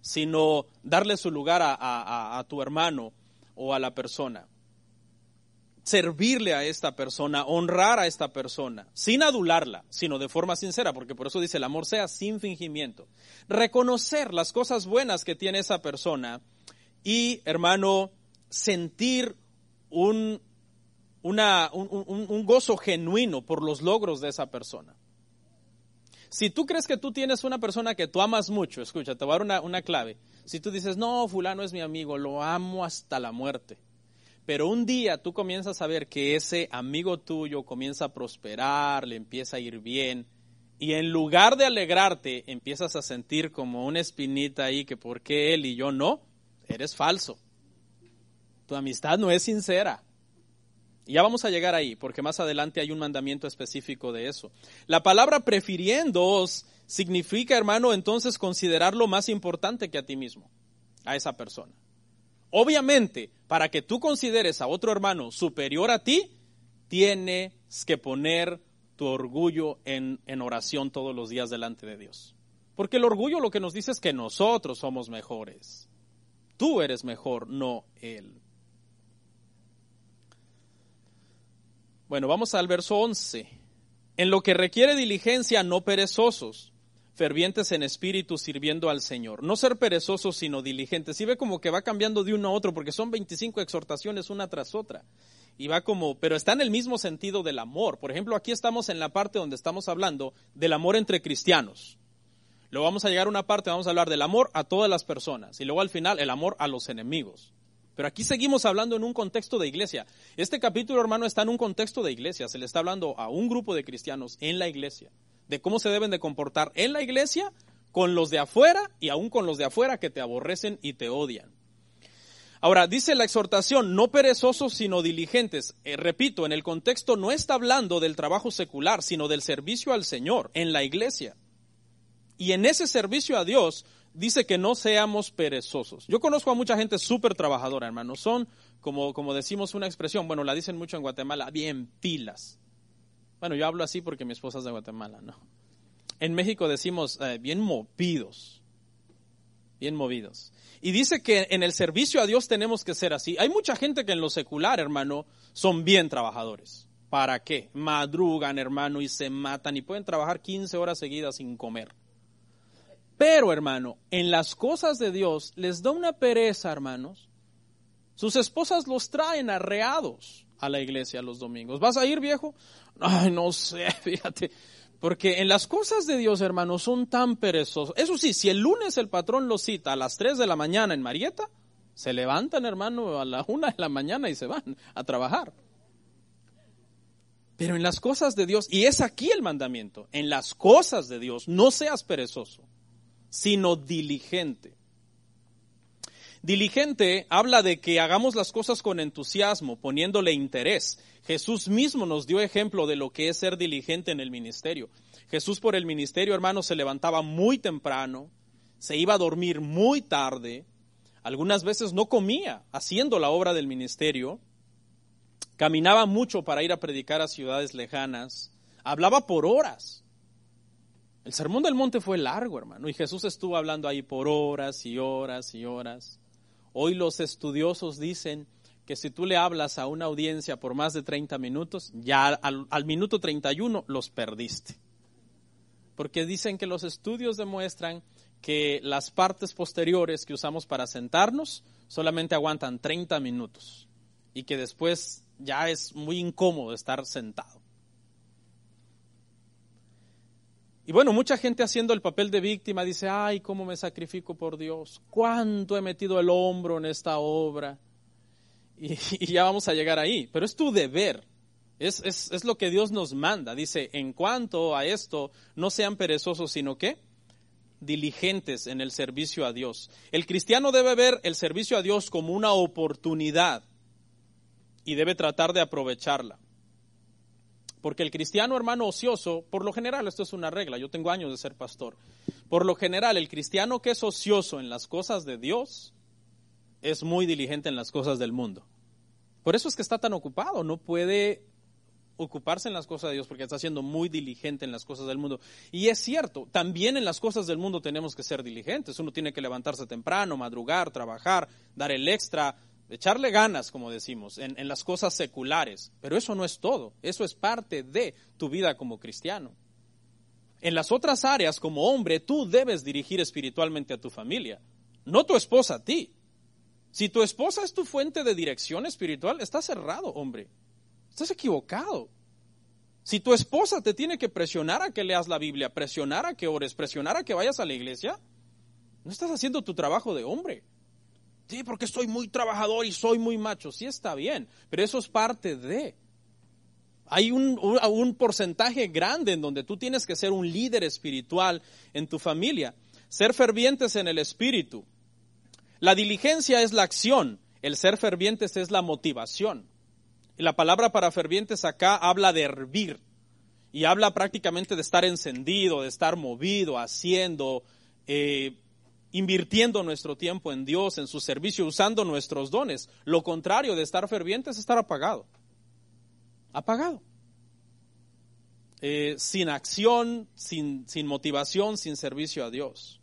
sino darle su lugar a, a tu hermano o a la persona servirle a esta persona, honrar a esta persona, sin adularla, sino de forma sincera, porque por eso dice el amor sea sin fingimiento. Reconocer las cosas buenas que tiene esa persona y, hermano, sentir un, una, un, gozo genuino por los logros de esa persona. Si tú crees que tú tienes una persona que tú amas mucho, escucha, te voy a dar una, una clave. Si tú dices, no, fulano es mi amigo, lo amo hasta la muerte pero un día tú comienzas a ver que ese amigo tuyo comienza a prosperar, le empieza a ir bien, y en lugar de alegrarte, empiezas a sentir como una espinita ahí que por qué él y yo no, eres falso. Tu amistad no es sincera. Y ya vamos a llegar ahí, porque más adelante hay un mandamiento específico de eso. La palabra prefiriéndoos significa, hermano, entonces considerarlo más importante que a ti mismo, a esa persona. Obviamente, para que tú consideres a otro hermano superior a ti, tienes que poner tu orgullo en, oración todos los días delante de Dios. Porque el orgullo lo que nos dice es que nosotros somos mejores. Tú eres mejor, no Él. Bueno, vamos al verso 11. En lo que requiere diligencia, no perezosos, fervientes en espíritu, sirviendo al Señor. No ser perezosos, sino diligentes. Y ve como que va cambiando de uno a otro, porque son 25 exhortaciones una tras otra. Y va como, pero está en el mismo sentido del amor. Por ejemplo, aquí estamos en la parte donde estamos hablando del amor entre cristianos. Luego vamos a llegar a una parte, vamos a hablar del amor a todas las personas. Y luego al final, el amor a los enemigos. Pero aquí seguimos hablando en un contexto de iglesia. Este capítulo, hermano, está en un contexto de iglesia. Se le está hablando a un grupo de cristianos en la iglesia, de cómo se deben de comportar en la iglesia con los de afuera y aún con los de afuera que te aborrecen y te odian. Ahora, dice la exhortación, no perezosos sino diligentes. Eh, repito, en el contexto no está hablando del trabajo secular, sino del servicio al Señor en la iglesia. Y en ese servicio a Dios dice que no seamos perezosos. Yo conozco a mucha gente súper trabajadora, hermano. Son, como, como decimos una expresión, bueno, la dicen mucho en Guatemala, bien pilas. Bueno, yo hablo así porque mi esposa es de Guatemala, ¿no? En México decimos eh, bien movidos, bien movidos. Y dice que en el servicio a Dios tenemos que ser así. Hay mucha gente que en lo secular, hermano, son bien trabajadores. ¿Para qué? Madrugan, hermano, y se matan y pueden trabajar 15 horas seguidas sin comer. Pero, hermano, en las cosas de Dios les da una pereza, hermanos. Sus esposas los traen arreados a la iglesia los domingos. ¿Vas a ir, viejo? Ay, no sé, fíjate. Porque en las cosas de Dios, hermanos, son tan perezosos. Eso sí, si el lunes el patrón los cita a las 3 de la mañana en Marieta, se levantan, hermano, a la una de la mañana y se van a trabajar. Pero en las cosas de Dios, y es aquí el mandamiento, en las cosas de Dios, no seas perezoso sino diligente. Diligente habla de que hagamos las cosas con entusiasmo, poniéndole interés. Jesús mismo nos dio ejemplo de lo que es ser diligente en el ministerio. Jesús por el ministerio, hermano, se levantaba muy temprano, se iba a dormir muy tarde, algunas veces no comía haciendo la obra del ministerio, caminaba mucho para ir a predicar a ciudades lejanas, hablaba por horas. El sermón del monte fue largo, hermano, y Jesús estuvo hablando ahí por horas y horas y horas. Hoy los estudiosos dicen que si tú le hablas a una audiencia por más de 30 minutos, ya al, al minuto 31 los perdiste. Porque dicen que los estudios demuestran que las partes posteriores que usamos para sentarnos solamente aguantan 30 minutos y que después ya es muy incómodo estar sentado. Y bueno, mucha gente haciendo el papel de víctima dice, ay, cómo me sacrifico por Dios, cuánto he metido el hombro en esta obra. Y, ya vamos a llegar ahí, pero es tu deber, es, es, es, lo que Dios nos manda. Dice, en cuanto a esto, no sean perezosos, sino que diligentes en el servicio a Dios. El cristiano debe ver el servicio a Dios como una oportunidad y debe tratar de aprovecharla. Porque el cristiano hermano ocioso, por lo general, esto es una regla, yo tengo años de ser pastor, por lo general el cristiano que es ocioso en las cosas de Dios es muy diligente en las cosas del mundo. Por eso es que está tan ocupado, no puede ocuparse en las cosas de Dios porque está siendo muy diligente en las cosas del mundo. Y es cierto, también en las cosas del mundo tenemos que ser diligentes. Uno tiene que levantarse temprano, madrugar, trabajar, dar el extra, echarle ganas, como decimos, en, las cosas seculares. Pero eso no es todo, eso es parte de tu vida como cristiano. En las otras áreas, como hombre, tú debes dirigir espiritualmente a tu familia, no tu esposa a ti. Si tu esposa es tu fuente de dirección espiritual, estás cerrado, hombre. Estás equivocado. Si tu esposa te tiene que presionar a que leas la Biblia, presionar a que ores, presionar a que vayas a la iglesia, no estás haciendo tu trabajo de hombre. Sí, porque soy muy trabajador y soy muy macho. Sí está bien, pero eso es parte de. Hay un, un, porcentaje grande en donde tú tienes que ser un líder espiritual en tu familia. Ser fervientes en el espíritu. La diligencia es la acción, el ser fervientes es la motivación. Y la palabra para fervientes acá habla de hervir y habla prácticamente de estar encendido, de estar movido, haciendo, eh, invirtiendo nuestro tiempo en Dios, en su servicio, usando nuestros dones. Lo contrario de estar ferviente es estar apagado. Apagado. eh, sin acción, sin, sin motivación, sin servicio a Dios.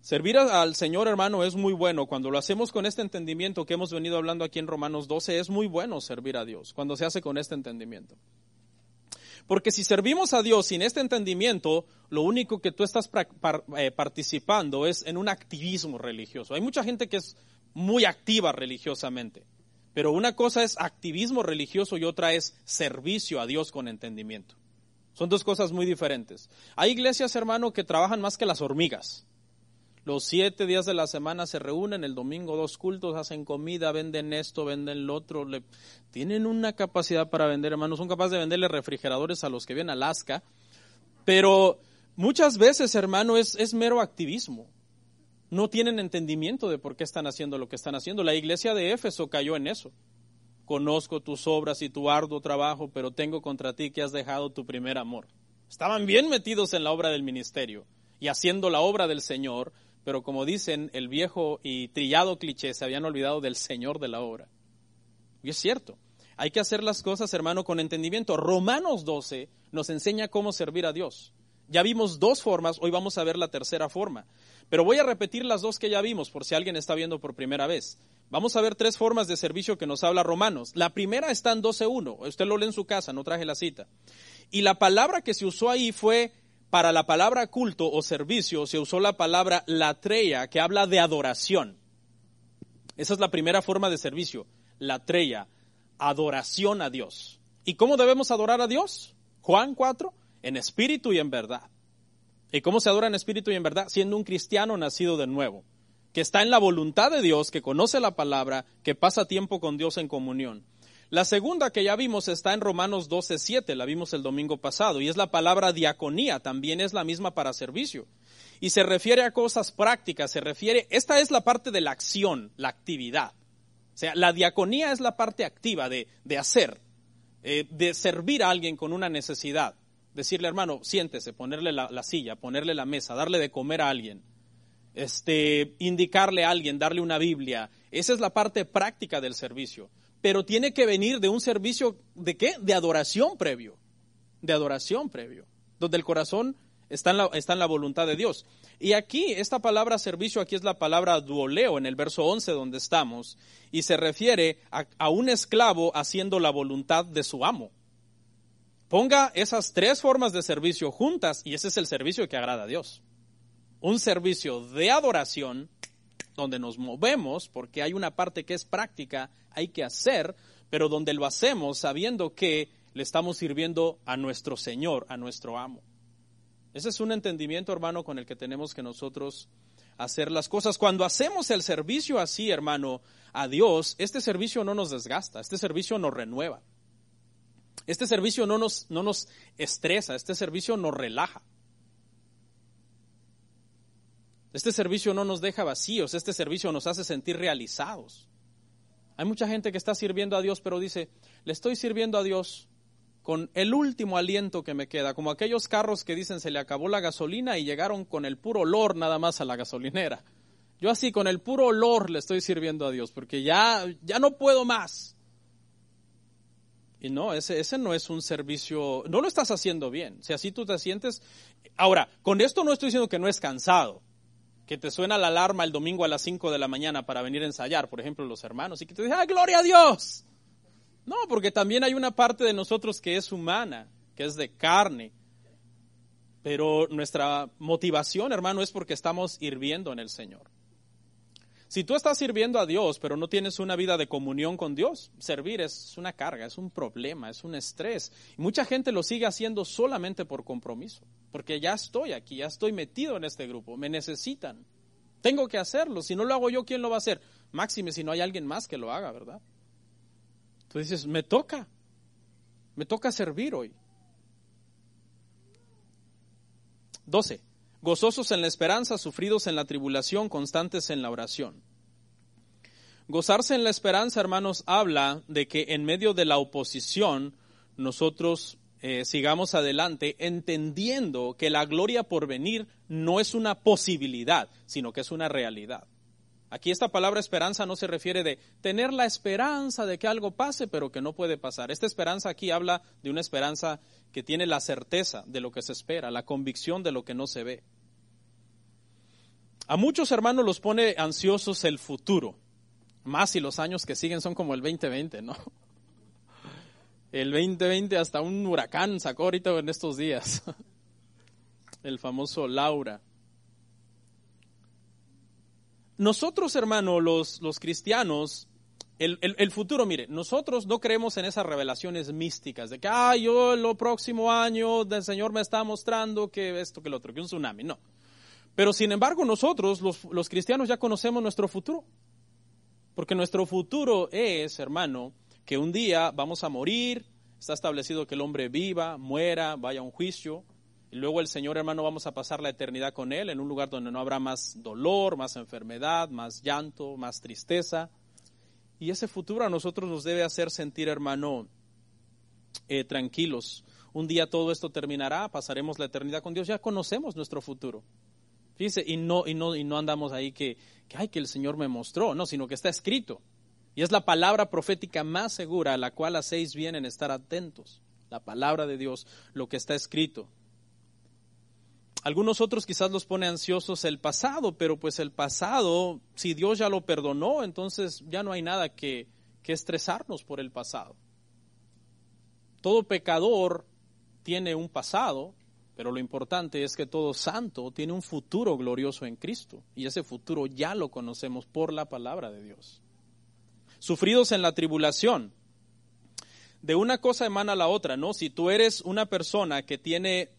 Servir al Señor, hermano, es muy bueno. Cuando lo hacemos con este entendimiento que hemos venido hablando aquí en Romanos 12, es muy bueno servir a Dios, cuando se hace con este entendimiento. Porque si servimos a Dios sin este entendimiento, lo único que tú estás eh, participando es en un activismo religioso. Hay mucha gente que es muy activa religiosamente, pero una cosa es activismo religioso y otra es servicio a Dios con entendimiento. Son dos cosas muy diferentes. Hay iglesias, hermano, que trabajan más que las hormigas. Los siete días de la semana se reúnen, el domingo dos cultos, hacen comida, venden esto, venden lo otro. Le... Tienen una capacidad para vender, hermanos. Son capaces de venderle refrigeradores a los que vienen a Alaska. Pero muchas veces, hermano, es, es mero activismo. No tienen entendimiento de por qué están haciendo lo que están haciendo. La iglesia de Éfeso cayó en eso. Conozco tus obras y tu arduo trabajo, pero tengo contra ti que has dejado tu primer amor. Estaban bien metidos en la obra del ministerio y haciendo la obra del Señor, pero como dicen el viejo y trillado cliché, se habían olvidado del Señor de la obra. Y es cierto, hay que hacer las cosas, hermano, con entendimiento. Romanos 12 nos enseña cómo servir a Dios. Ya vimos dos formas, hoy vamos a ver la tercera forma. Pero voy a repetir las dos que ya vimos por si alguien está viendo por primera vez. Vamos a ver tres formas de servicio que nos habla Romanos. La primera está en 12.1. Usted lo lee en su casa, no traje la cita. Y la palabra que se usó ahí fue para la palabra culto o servicio se usó la palabra latreia, que habla de adoración. Esa es la primera forma de servicio, latreia, adoración a Dios. ¿Y cómo debemos adorar a Dios? Juan 4, en espíritu y en verdad. ¿Y cómo se adora en espíritu y en verdad? Siendo un cristiano nacido de nuevo, que está en la voluntad de Dios, que conoce la palabra, que pasa tiempo con Dios en comunión. La segunda que ya vimos está en Romanos 12:7, la vimos el domingo pasado, y es la palabra diaconía, también es la misma para servicio. Y se refiere a cosas prácticas, se refiere, esta es la parte de la acción, la actividad. O sea, la diaconía es la parte activa de, de hacer, eh, de servir a alguien con una necesidad. Decirle, hermano, siéntese, ponerle la, la silla, ponerle la mesa, darle de comer a alguien, este, indicarle a alguien, darle una Biblia. Esa es la parte práctica del servicio pero tiene que venir de un servicio de qué? De adoración previo, de adoración previo, donde el corazón está en la, voluntad de Dios. Y aquí, esta palabra servicio, aquí es la palabra duoleo en el verso 11 donde estamos, y se refiere a, a un esclavo haciendo la voluntad de su amo. Ponga esas tres formas de servicio juntas y ese es el servicio que agrada a Dios. Un servicio de adoración donde nos movemos, porque hay una parte que es práctica, hay que hacer, pero donde lo hacemos sabiendo que le estamos sirviendo a nuestro Señor, a nuestro amo. Ese es un entendimiento, hermano, con el que tenemos que nosotros hacer las cosas. Cuando hacemos el servicio así, hermano, a Dios, este servicio no nos desgasta, este servicio nos renueva. Este servicio no nos, no nos estresa, este servicio nos relaja. Este servicio no nos deja vacíos, este servicio nos hace sentir realizados. Hay mucha gente que está sirviendo a Dios, pero dice, le estoy sirviendo a Dios con el último aliento que me queda, como aquellos carros que dicen se le acabó la gasolina y llegaron con el puro olor nada más a la gasolinera. Yo así con el puro olor le estoy sirviendo a Dios, porque ya, ya no puedo más. Y no, ese, ese no es un servicio, no lo estás haciendo bien. Si así tú te sientes. Ahora, con esto no estoy diciendo que no es cansado que te suena la alarma el domingo a las 5 de la mañana para venir a ensayar, por ejemplo, los hermanos, y que te dicen, ¡ay, gloria a Dios! No, porque también hay una parte de nosotros que es humana, que es de carne. Pero nuestra motivación, hermano, es porque estamos hirviendo en el Señor. Si tú estás sirviendo a Dios, pero no tienes una vida de comunión con Dios, servir es una carga, es un problema, es un estrés. Y mucha gente lo sigue haciendo solamente por compromiso, porque ya estoy aquí, ya estoy metido en este grupo, me necesitan. Tengo que hacerlo, si no lo hago yo, ¿quién lo va a hacer? Máxime si no hay alguien más que lo haga, ¿verdad? Tú dices, me toca, me toca servir hoy. 12 gozosos en la esperanza, sufridos en la tribulación, constantes en la oración. Gozarse en la esperanza, hermanos, habla de que en medio de la oposición nosotros eh, sigamos adelante entendiendo que la gloria por venir no es una posibilidad, sino que es una realidad. Aquí esta palabra esperanza no se refiere de tener la esperanza de que algo pase, pero que no puede pasar. Esta esperanza aquí habla de una esperanza que tiene la certeza de lo que se espera, la convicción de lo que no se ve. A muchos hermanos los pone ansiosos el futuro, más si los años que siguen son como el 2020, ¿no? El 2020 hasta un huracán sacó ahorita en estos días, el famoso Laura. Nosotros, hermano, los, los cristianos, el, el, futuro, mire, nosotros no creemos en esas revelaciones místicas de que, ah, yo el próximo año el Señor me está mostrando que esto, que lo otro, que un tsunami, no. Pero sin embargo, nosotros, los, los cristianos, ya conocemos nuestro futuro. Porque nuestro futuro es, hermano, que un día vamos a morir, está establecido que el hombre viva, muera, vaya a un juicio, y luego el Señor hermano vamos a pasar la eternidad con Él en un lugar donde no habrá más dolor, más enfermedad, más llanto, más tristeza. Y ese futuro a nosotros nos debe hacer sentir, hermano, eh, tranquilos. Un día todo esto terminará, pasaremos la eternidad con Dios, ya conocemos nuestro futuro. Fíjese, y no, y no, y no andamos ahí que, que, ay, que el Señor me mostró, no, sino que está escrito. Y es la palabra profética más segura a la cual hacéis bien en estar atentos. La palabra de Dios, lo que está escrito. Algunos otros quizás los pone ansiosos el pasado, pero pues el pasado, si Dios ya lo perdonó, entonces ya no hay nada que, que estresarnos por el pasado. Todo pecador tiene un pasado, pero lo importante es que todo santo tiene un futuro glorioso en Cristo, y ese futuro ya lo conocemos por la palabra de Dios. Sufridos en la tribulación. De una cosa emana la otra, ¿no? Si tú eres una persona que tiene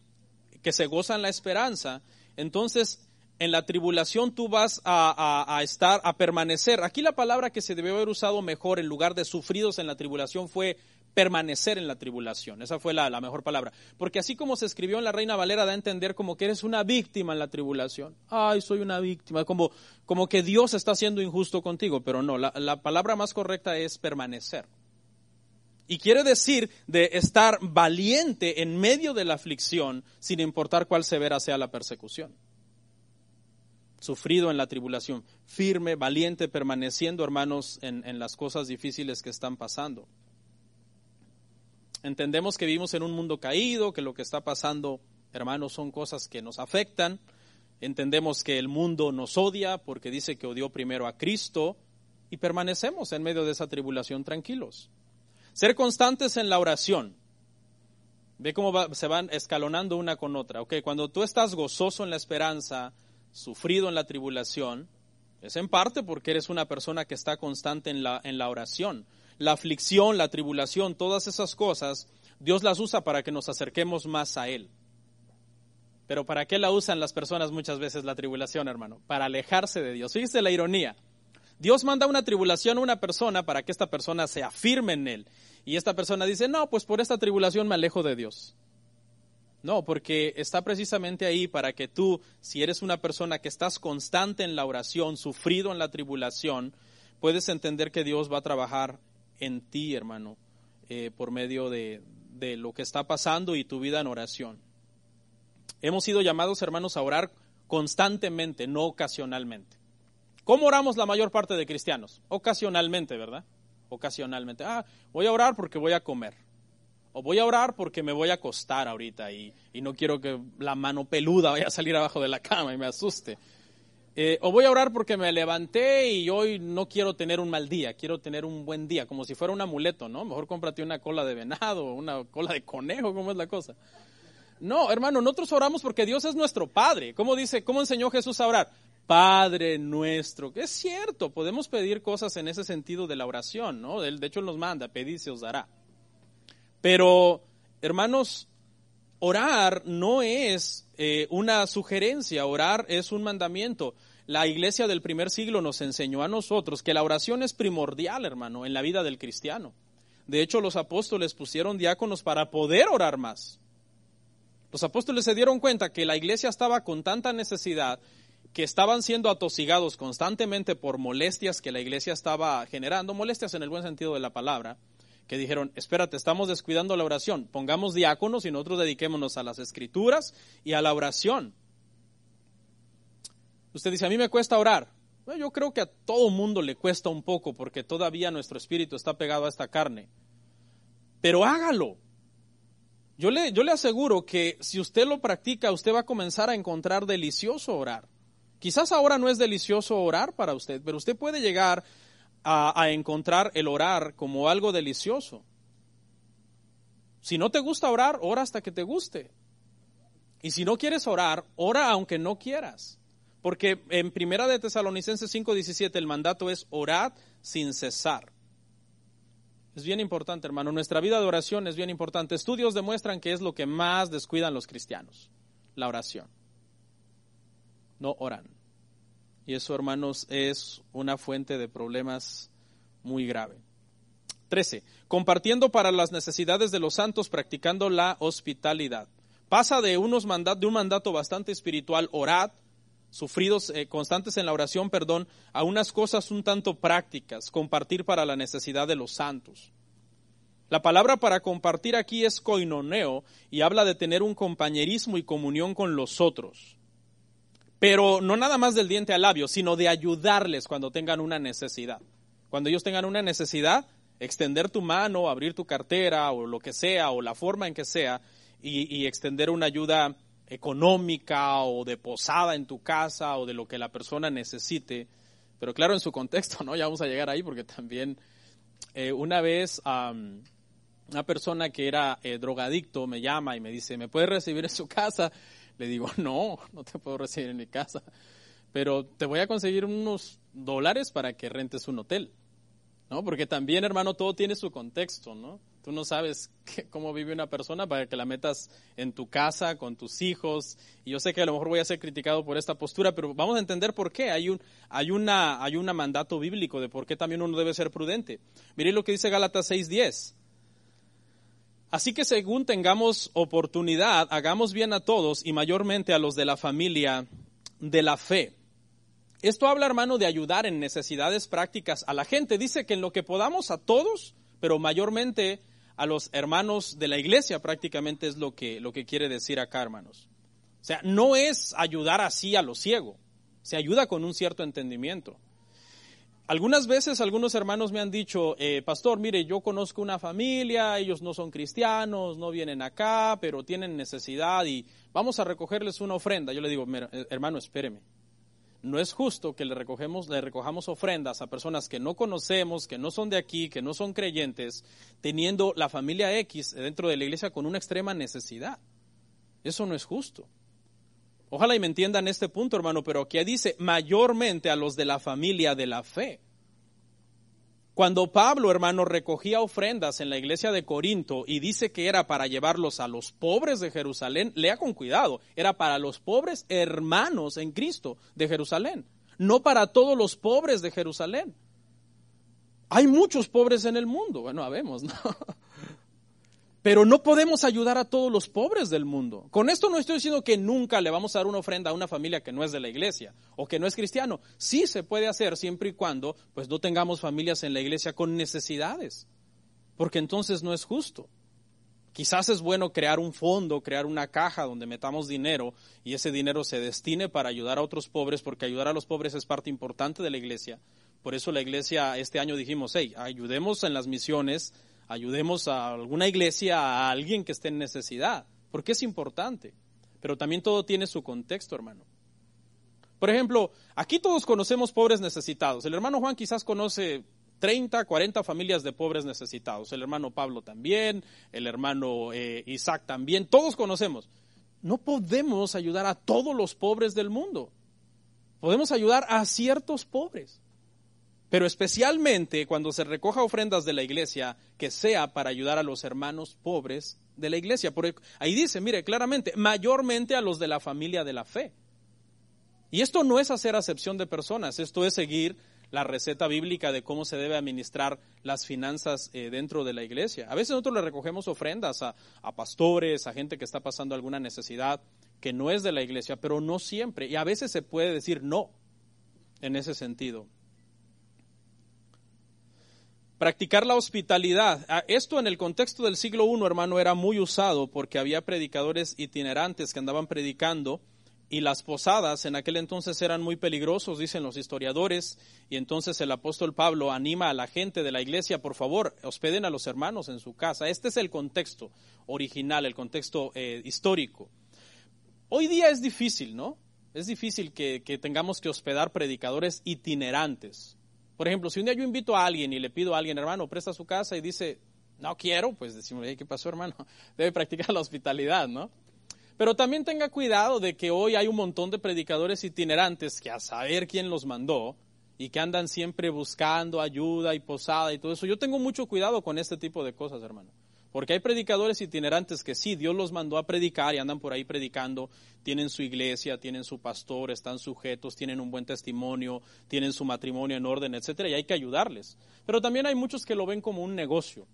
que se gozan la esperanza, entonces en la tribulación tú vas a, estar, a permanecer. Aquí la palabra que se debe haber usado mejor en lugar de sufridos en la tribulación fue permanecer en la tribulación. Esa fue la, mejor palabra. Porque así como se escribió en la Reina Valera, da a entender como que eres una víctima en la tribulación. Ay, soy una víctima. Como, como que Dios está siendo injusto contigo. Pero no, la, la palabra más correcta es permanecer. Y quiere decir de estar valiente en medio de la aflicción, sin importar cuál severa sea la persecución. Sufrido en la tribulación, firme, valiente, permaneciendo, hermanos, en las cosas difíciles que están pasando. Entendemos que vivimos en un mundo caído, que lo que está pasando, hermanos, son cosas que nos afectan. Entendemos que el mundo nos odia porque dice que odió primero a Cristo y permanecemos en medio de esa tribulación tranquilos. Ser constantes en la oración. Ve cómo se van escalonando una con otra. Okay, cuando tú estás gozoso en la esperanza, sufrido en la tribulación, es en parte porque eres una persona que está constante en la, en la oración. La aflicción, la tribulación, todas esas cosas, Dios las usa para que nos acerquemos más a Él. Pero ¿para qué la usan las personas muchas veces la tribulación, hermano? Para alejarse de Dios. Fíjese la ironía. Dios manda una tribulación a una persona para que esta persona se afirme en Él. Y esta persona dice, no, pues por esta tribulación me alejo de Dios. No, porque está precisamente ahí para que tú, si eres una persona que estás constante en la oración, sufrido en la tribulación, puedes entender que Dios va a trabajar en ti, hermano, eh, por medio de, de lo que está pasando y tu vida en oración. Hemos sido llamados, hermanos, a orar constantemente, no ocasionalmente. ¿Cómo oramos la mayor parte de cristianos? Ocasionalmente, ¿verdad? ocasionalmente. Ah, voy a orar porque voy a comer. O voy a orar porque me voy a acostar ahorita y, no quiero que la mano peluda vaya a salir abajo de la cama y me asuste. Eh, o voy a orar porque me levanté y hoy no quiero tener un mal día, quiero tener un buen día, como si fuera un amuleto, ¿no? Mejor cómprate una cola de venado, o una cola de conejo, ¿cómo es la cosa? No, hermano, nosotros oramos porque Dios es nuestro Padre. ¿Cómo dice, cómo enseñó Jesús a orar? Padre nuestro. Es cierto, podemos pedir cosas en ese sentido de la oración, ¿no? De hecho, Él nos manda, pedid se os dará. Pero, hermanos, orar no es eh, una sugerencia, orar es un mandamiento. La iglesia del primer siglo nos enseñó a nosotros que la oración es primordial, hermano, en la vida del cristiano. De hecho, los apóstoles pusieron diáconos para poder orar más. Los apóstoles se dieron cuenta que la iglesia estaba con tanta necesidad que estaban siendo atosigados constantemente por molestias que la iglesia estaba generando, molestias en el buen sentido de la palabra, que dijeron, espérate, estamos descuidando la oración, pongamos diáconos y nosotros dediquémonos a las escrituras y a la oración. Usted dice, a mí me cuesta orar. yo creo que a todo mundo le cuesta un poco porque todavía nuestro espíritu está pegado a esta carne. Pero hágalo. Yo le, yo le aseguro que si usted lo practica, usted va a comenzar a encontrar delicioso orar. Quizás ahora no es delicioso orar para usted, pero usted puede llegar a encontrar el orar como algo delicioso. Si no te gusta orar, ora hasta que te guste. Y si no quieres orar, ora aunque no quieras. Porque en Primera de Tesalonicenses 5:17 el mandato es orad sin cesar. Es bien importante, hermano. Nuestra vida de oración es bien importante. Estudios demuestran que es lo que más descuidan los cristianos, la oración. No oran. Y eso, hermanos, es una fuente de problemas muy grave. 13. Compartiendo para las necesidades de los santos, practicando la hospitalidad. Pasa de, unos de un mandato bastante espiritual, orad, sufridos eh, constantes en la oración, perdón, a unas cosas un tanto prácticas, compartir para la necesidad de los santos. La palabra para compartir aquí es koinoneo y habla de tener un compañerismo y comunión con los otros. Pero no nada más del diente al labio, sino de ayudarles cuando tengan una necesidad. Cuando ellos tengan una necesidad, extender tu mano, abrir tu cartera o lo que sea, o la forma en que sea, y extender una ayuda económica o de posada en tu casa o de lo que la persona necesite, pero claro en su contexto, ¿no? Ya vamos a llegar ahí porque también eh, una vez una persona que era eh, drogadicto me llama y me dice, ¿me puede recibir en su casa? Le digo, no, no te puedo recibir en mi casa, pero te voy a conseguir unos dólares para que rentes un hotel, ¿no? Porque también, hermano, todo tiene su contexto, ¿no? Tú no sabes cómo vive una persona para que la metas en tu casa, con tus hijos. Y yo sé que a lo mejor voy a ser criticado por esta postura, pero vamos a entender por qué. Hay un, hay una, hay mandato bíblico de por qué también uno debe ser prudente. Mire lo que dice Gálatas 6.10. Así que según tengamos oportunidad, hagamos bien a todos y mayormente a los de la familia de la fe. Esto habla, hermano, de ayudar en necesidades prácticas a la gente. Dice que en lo que podamos a todos, pero mayormente a los hermanos de la iglesia prácticamente es lo que, lo que quiere decir acá, hermanos. O sea, no es ayudar así a lo ciego, se ayuda con un cierto entendimiento. Algunas veces algunos hermanos me han dicho, eh, pastor, mire, yo conozco una familia, ellos no son cristianos, no vienen acá, pero tienen necesidad y vamos a recogerles una ofrenda. Yo le digo, eh, hermano, espéreme, no es justo que le, recogemos, le recojamos ofrendas a personas que no conocemos, que no son de aquí, que no son creyentes, teniendo la familia X dentro de la iglesia con una extrema necesidad. Eso no es justo. Ojalá y me entiendan este punto, hermano, pero aquí dice mayormente a los de la familia de la fe. Cuando Pablo, hermano, recogía ofrendas en la iglesia de Corinto y dice que era para llevarlos a los pobres de Jerusalén, lea con cuidado, era para los pobres hermanos en Cristo de Jerusalén, no para todos los pobres de Jerusalén. Hay muchos pobres en el mundo, bueno, habemos, ¿no? Pero no podemos ayudar a todos los pobres del mundo. Con esto no estoy diciendo que nunca le vamos a dar una ofrenda a una familia que no es de la iglesia o que no es cristiano. Sí se puede hacer siempre y cuando pues no tengamos familias en la iglesia con necesidades. Porque entonces no es justo. Quizás es bueno crear un fondo, crear una caja donde metamos dinero y ese dinero se destine para ayudar a otros pobres, porque ayudar a los pobres es parte importante de la iglesia. Por eso la iglesia este año dijimos, hey, ayudemos en las misiones ayudemos a alguna iglesia, a alguien que esté en necesidad, porque es importante. Pero también todo tiene su contexto, hermano. Por ejemplo, aquí todos conocemos pobres necesitados. El hermano Juan quizás conoce 30, 40 familias de pobres necesitados. El hermano Pablo también, el hermano eh, Isaac también, todos conocemos. No podemos ayudar a todos los pobres del mundo. Podemos ayudar a ciertos pobres. Pero especialmente cuando se recoja ofrendas de la iglesia, que sea para ayudar a los hermanos pobres de la iglesia. ahí dice, mire, claramente, mayormente a los de la familia de la fe. Y esto no es hacer acepción de personas, esto es seguir la receta bíblica de cómo se debe administrar las finanzas eh, dentro de la iglesia. A veces nosotros le recogemos ofrendas a pastores, a gente que está pasando alguna necesidad que no es de la iglesia, pero no siempre. Y a veces se puede decir no en ese sentido. Practicar la hospitalidad. Ah, esto en el contexto del siglo I, hermano, era muy usado porque había predicadores itinerantes que andaban predicando y las posadas en aquel entonces eran muy peligrosos, dicen los historiadores, y entonces el apóstol Pablo anima a la gente de la iglesia, por favor, hospeden a los hermanos en su casa. Este es el contexto original, el contexto eh, histórico. Hoy día es difícil, ¿no? Es difícil que, tengamos que hospedar predicadores itinerantes. Por ejemplo, si un día yo invito a alguien y le pido a alguien, hermano, presta su casa y dice, no quiero, pues decimos, ¿qué pasó, hermano? Debe practicar la hospitalidad, ¿no? Pero también tenga cuidado de que hoy hay un montón de predicadores itinerantes que a saber quién los mandó y que andan siempre buscando ayuda y posada y todo eso. Yo tengo mucho cuidado con este tipo de cosas, hermano. Porque hay predicadores itinerantes que sí, Dios los mandó a predicar y andan por ahí predicando, tienen su iglesia, tienen su pastor, están sujetos, tienen un buen testimonio, tienen su matrimonio en orden, etcétera, y hay que ayudarles. Pero también hay muchos que lo ven como un negocio.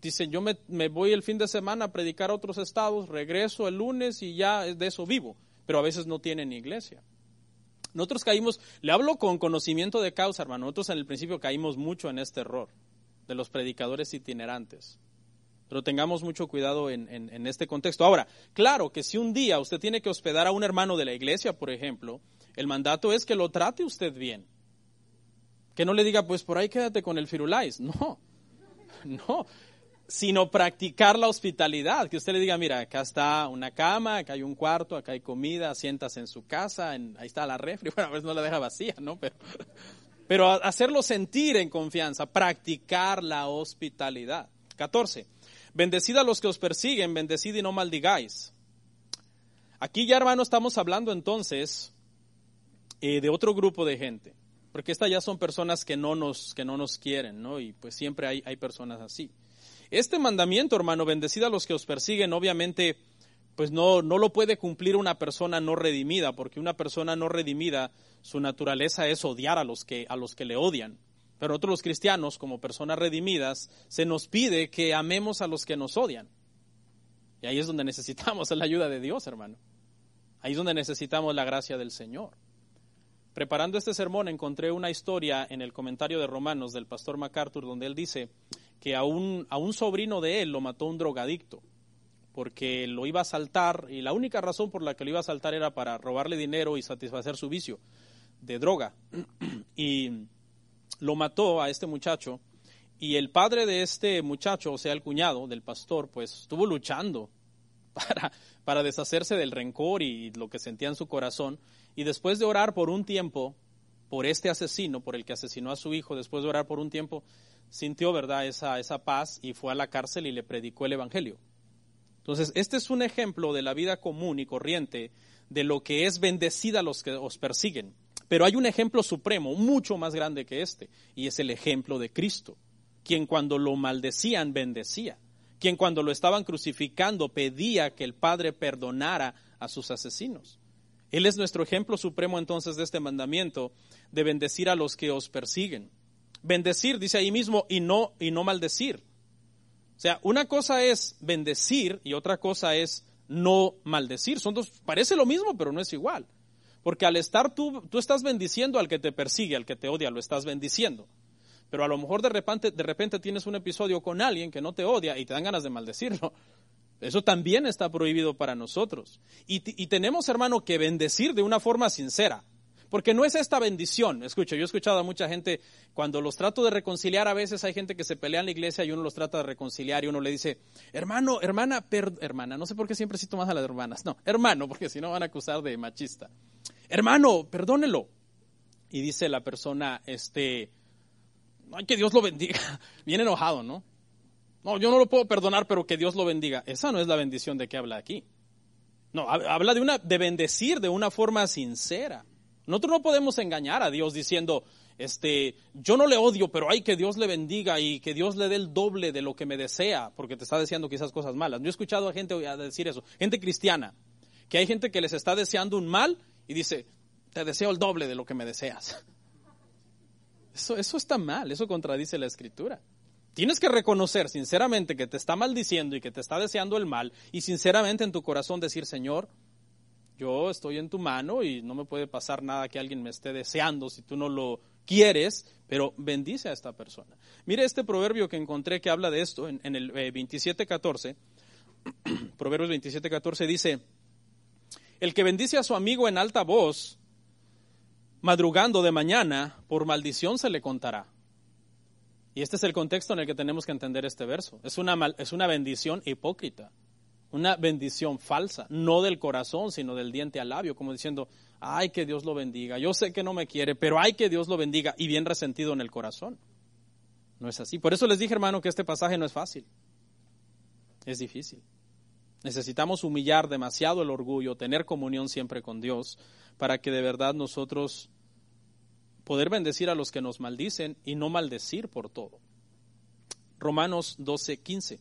Dicen, yo me, voy el fin de semana a predicar a otros estados, regreso el lunes y ya de eso vivo, pero a veces no tienen iglesia. Nosotros caímos, le hablo con conocimiento de causa, hermano, nosotros en el principio caímos mucho en este error de los predicadores itinerantes. Pero tengamos mucho cuidado en, en, este contexto. Ahora, claro que si un día usted tiene que hospedar a un hermano de la iglesia, por ejemplo, el mandato es que lo trate usted bien. Que no le diga, pues por ahí quédate con el firulais. No, no sino practicar la hospitalidad. Que usted le diga, mira, acá está una cama, acá hay un cuarto, acá hay comida, sientas en su casa, ahí está la refri. Bueno, a veces no la deja vacía, ¿no? Pero, pero hacerlo sentir en confianza, practicar la hospitalidad. 14. Bendecid a los que os persiguen, bendecid y no maldigáis. Aquí ya, hermano, estamos hablando entonces eh, de otro grupo de gente, porque estas ya son personas que no nos, que no nos quieren, ¿no? Y pues siempre hay, hay personas así. Este mandamiento, hermano, bendecida a los que os persiguen, obviamente, pues no, no lo puede cumplir una persona no redimida, porque una persona no redimida, su naturaleza es odiar a los que, a los que le odian. Pero nosotros los cristianos, como personas redimidas, se nos pide que amemos a los que nos odian. Y ahí es donde necesitamos la ayuda de Dios, hermano. Ahí es donde necesitamos la gracia del Señor. Preparando este sermón encontré una historia en el comentario de Romanos del pastor MacArthur donde él dice que a un, a un sobrino de él lo mató un drogadicto, porque lo iba a saltar y la única razón por la que lo iba a saltar era para robarle dinero y satisfacer su vicio de droga. Y lo mató a este muchacho y el padre de este muchacho, o sea, el cuñado del pastor, pues estuvo luchando para, para deshacerse del rencor y lo que sentía en su corazón. Y después de orar por un tiempo por este asesino, por el que asesinó a su hijo, después de orar por un tiempo, sintió, ¿verdad?, esa, esa paz y fue a la cárcel y le predicó el Evangelio. Entonces, este es un ejemplo de la vida común y corriente de lo que es bendecida a los que os persiguen. Pero hay un ejemplo supremo, mucho más grande que este, y es el ejemplo de Cristo, quien cuando lo maldecían bendecía, quien cuando lo estaban crucificando pedía que el Padre perdonara a sus asesinos. Él es nuestro ejemplo supremo entonces de este mandamiento de bendecir a los que os persiguen. Bendecir, dice ahí mismo, y no, y no maldecir. O sea, una cosa es bendecir y otra cosa es no maldecir. Son dos, parece lo mismo, pero no es igual. Porque al estar tú, tú estás bendiciendo al que te persigue, al que te odia, lo estás bendiciendo. Pero a lo mejor de repente, de repente tienes un episodio con alguien que no te odia y te dan ganas de maldecirlo. Eso también está prohibido para nosotros. Y, tenemos, hermano, que bendecir de una forma sincera. Porque no es esta bendición. Escucha, yo he escuchado a mucha gente, cuando los trato de reconciliar, a veces hay gente que se pelea en la iglesia y uno los trata de reconciliar y uno le dice, hermano, hermana, hermana, no sé por qué siempre cito más a las hermanas. No, hermano, porque si no van a acusar de machista. Hermano, perdónelo. Y dice la persona, este, ay, que Dios lo bendiga. Bien enojado, ¿no? No, yo no lo puedo perdonar, pero que Dios lo bendiga. Esa no es la bendición de que habla aquí. No, habla de una, de bendecir de una forma sincera. Nosotros no podemos engañar a Dios diciendo, este, yo no le odio, pero hay que Dios le bendiga y que Dios le dé el doble de lo que me desea, porque te está deseando quizás cosas malas. Yo he escuchado a gente a decir eso, gente cristiana, que hay gente que les está deseando un mal y dice, te deseo el doble de lo que me deseas. Eso, eso está mal, eso contradice la escritura. Tienes que reconocer sinceramente que te está maldiciendo y que te está deseando el mal y sinceramente en tu corazón decir, Señor, yo estoy en tu mano y no me puede pasar nada que alguien me esté deseando si tú no lo quieres, pero bendice a esta persona. Mire este proverbio que encontré que habla de esto en, el 27.14. Eh, Proverbios 27.14 dice, El que bendice a su amigo en alta voz, madrugando de mañana, por maldición se le contará. Y este es el contexto en el que tenemos que entender este verso. Es una, es una bendición hipócrita, una bendición falsa, no del corazón, sino del diente al labio, como diciendo, ay, que Dios lo bendiga, yo sé que no me quiere, pero ay, que Dios lo bendiga, y bien resentido en el corazón. No es así. Por eso les dije, hermano, que este pasaje no es fácil. Es difícil. Necesitamos humillar demasiado el orgullo, tener comunión siempre con Dios, para que de verdad nosotros poder bendecir a los que nos maldicen y no maldecir por todo. Romanos 12, 15.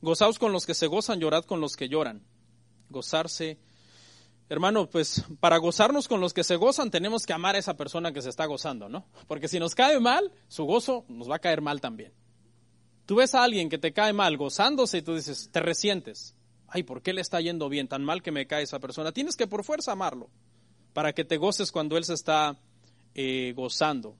Gozaos con los que se gozan, llorad con los que lloran. Gozarse. Hermano, pues para gozarnos con los que se gozan tenemos que amar a esa persona que se está gozando, ¿no? Porque si nos cae mal, su gozo nos va a caer mal también. Tú ves a alguien que te cae mal gozándose y tú dices, te resientes. Ay, ¿por qué le está yendo bien? Tan mal que me cae esa persona. Tienes que por fuerza amarlo para que te goces cuando él se está eh, gozando.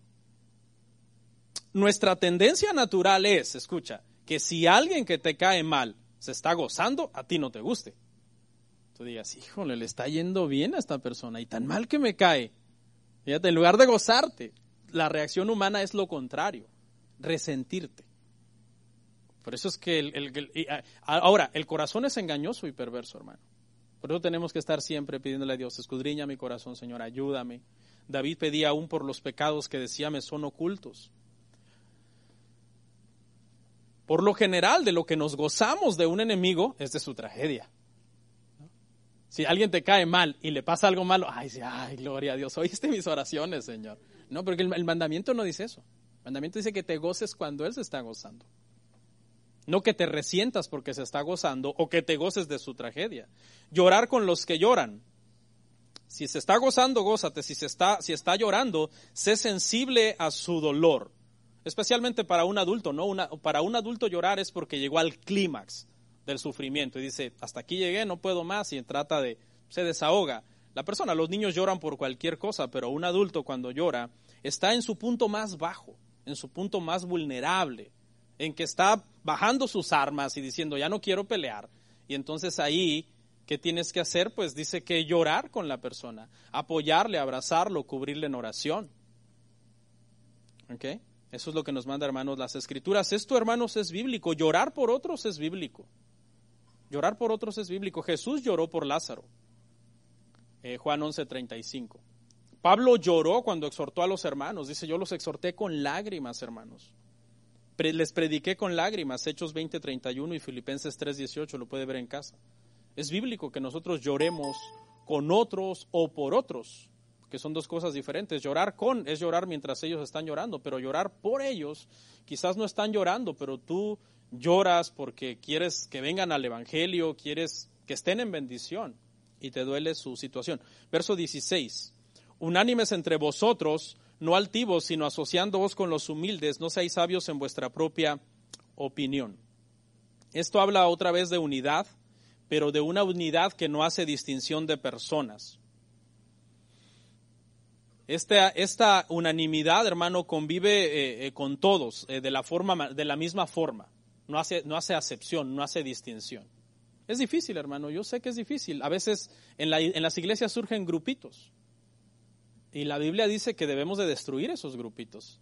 Nuestra tendencia natural es, escucha, que si alguien que te cae mal se está gozando, a ti no te guste. Tú digas, híjole, le está yendo bien a esta persona y tan mal que me cae. Fíjate, en lugar de gozarte, la reacción humana es lo contrario, resentirte. Por eso es que el, ahora, el corazón es engañoso y perverso, hermano. Por eso tenemos que estar siempre pidiéndole a Dios, escudriña mi corazón, Señor, ayúdame. David pedía aún por los pecados que decía me son ocultos. Por lo general, de lo que nos gozamos de un enemigo es de su tragedia. Si alguien te cae mal y le pasa algo malo, ay, ay, gloria a Dios, oíste mis oraciones, Señor. No, porque el mandamiento no dice eso. El mandamiento dice que te goces cuando Él se está gozando. No que te resientas porque se está gozando o que te goces de su tragedia. Llorar con los que lloran. Si se está gozando, gózate. Si, se está, si está llorando, sé sensible a su dolor. Especialmente para un adulto, ¿no? Una, para un adulto llorar es porque llegó al clímax del sufrimiento y dice, hasta aquí llegué, no puedo más y trata de, se desahoga. La persona, los niños lloran por cualquier cosa, pero un adulto cuando llora está en su punto más bajo, en su punto más vulnerable en que está bajando sus armas y diciendo, ya no quiero pelear. Y entonces ahí, ¿qué tienes que hacer? Pues dice que llorar con la persona, apoyarle, abrazarlo, cubrirle en oración. ¿Ok? Eso es lo que nos manda, hermanos, las escrituras. Esto, hermanos, es bíblico. Llorar por otros es bíblico. Llorar por otros es bíblico. Jesús lloró por Lázaro. Eh, Juan 11:35. Pablo lloró cuando exhortó a los hermanos. Dice, yo los exhorté con lágrimas, hermanos les prediqué con lágrimas, Hechos 20, 31 y Filipenses 3, 18, lo puede ver en casa. Es bíblico que nosotros lloremos con otros o por otros, que son dos cosas diferentes. Llorar con es llorar mientras ellos están llorando, pero llorar por ellos, quizás no están llorando, pero tú lloras porque quieres que vengan al Evangelio, quieres que estén en bendición y te duele su situación. Verso 16. Unánimes entre vosotros, no altivos, sino asociándoos con los humildes, no seáis sabios en vuestra propia opinión. Esto habla otra vez de unidad, pero de una unidad que no hace distinción de personas. Esta, esta unanimidad, hermano, convive eh, eh, con todos eh, de, la forma, de la misma forma. No hace, no hace acepción, no hace distinción. Es difícil, hermano, yo sé que es difícil. A veces en las iglesias surgen grupitos. Y la Biblia dice que debemos de destruir esos grupitos.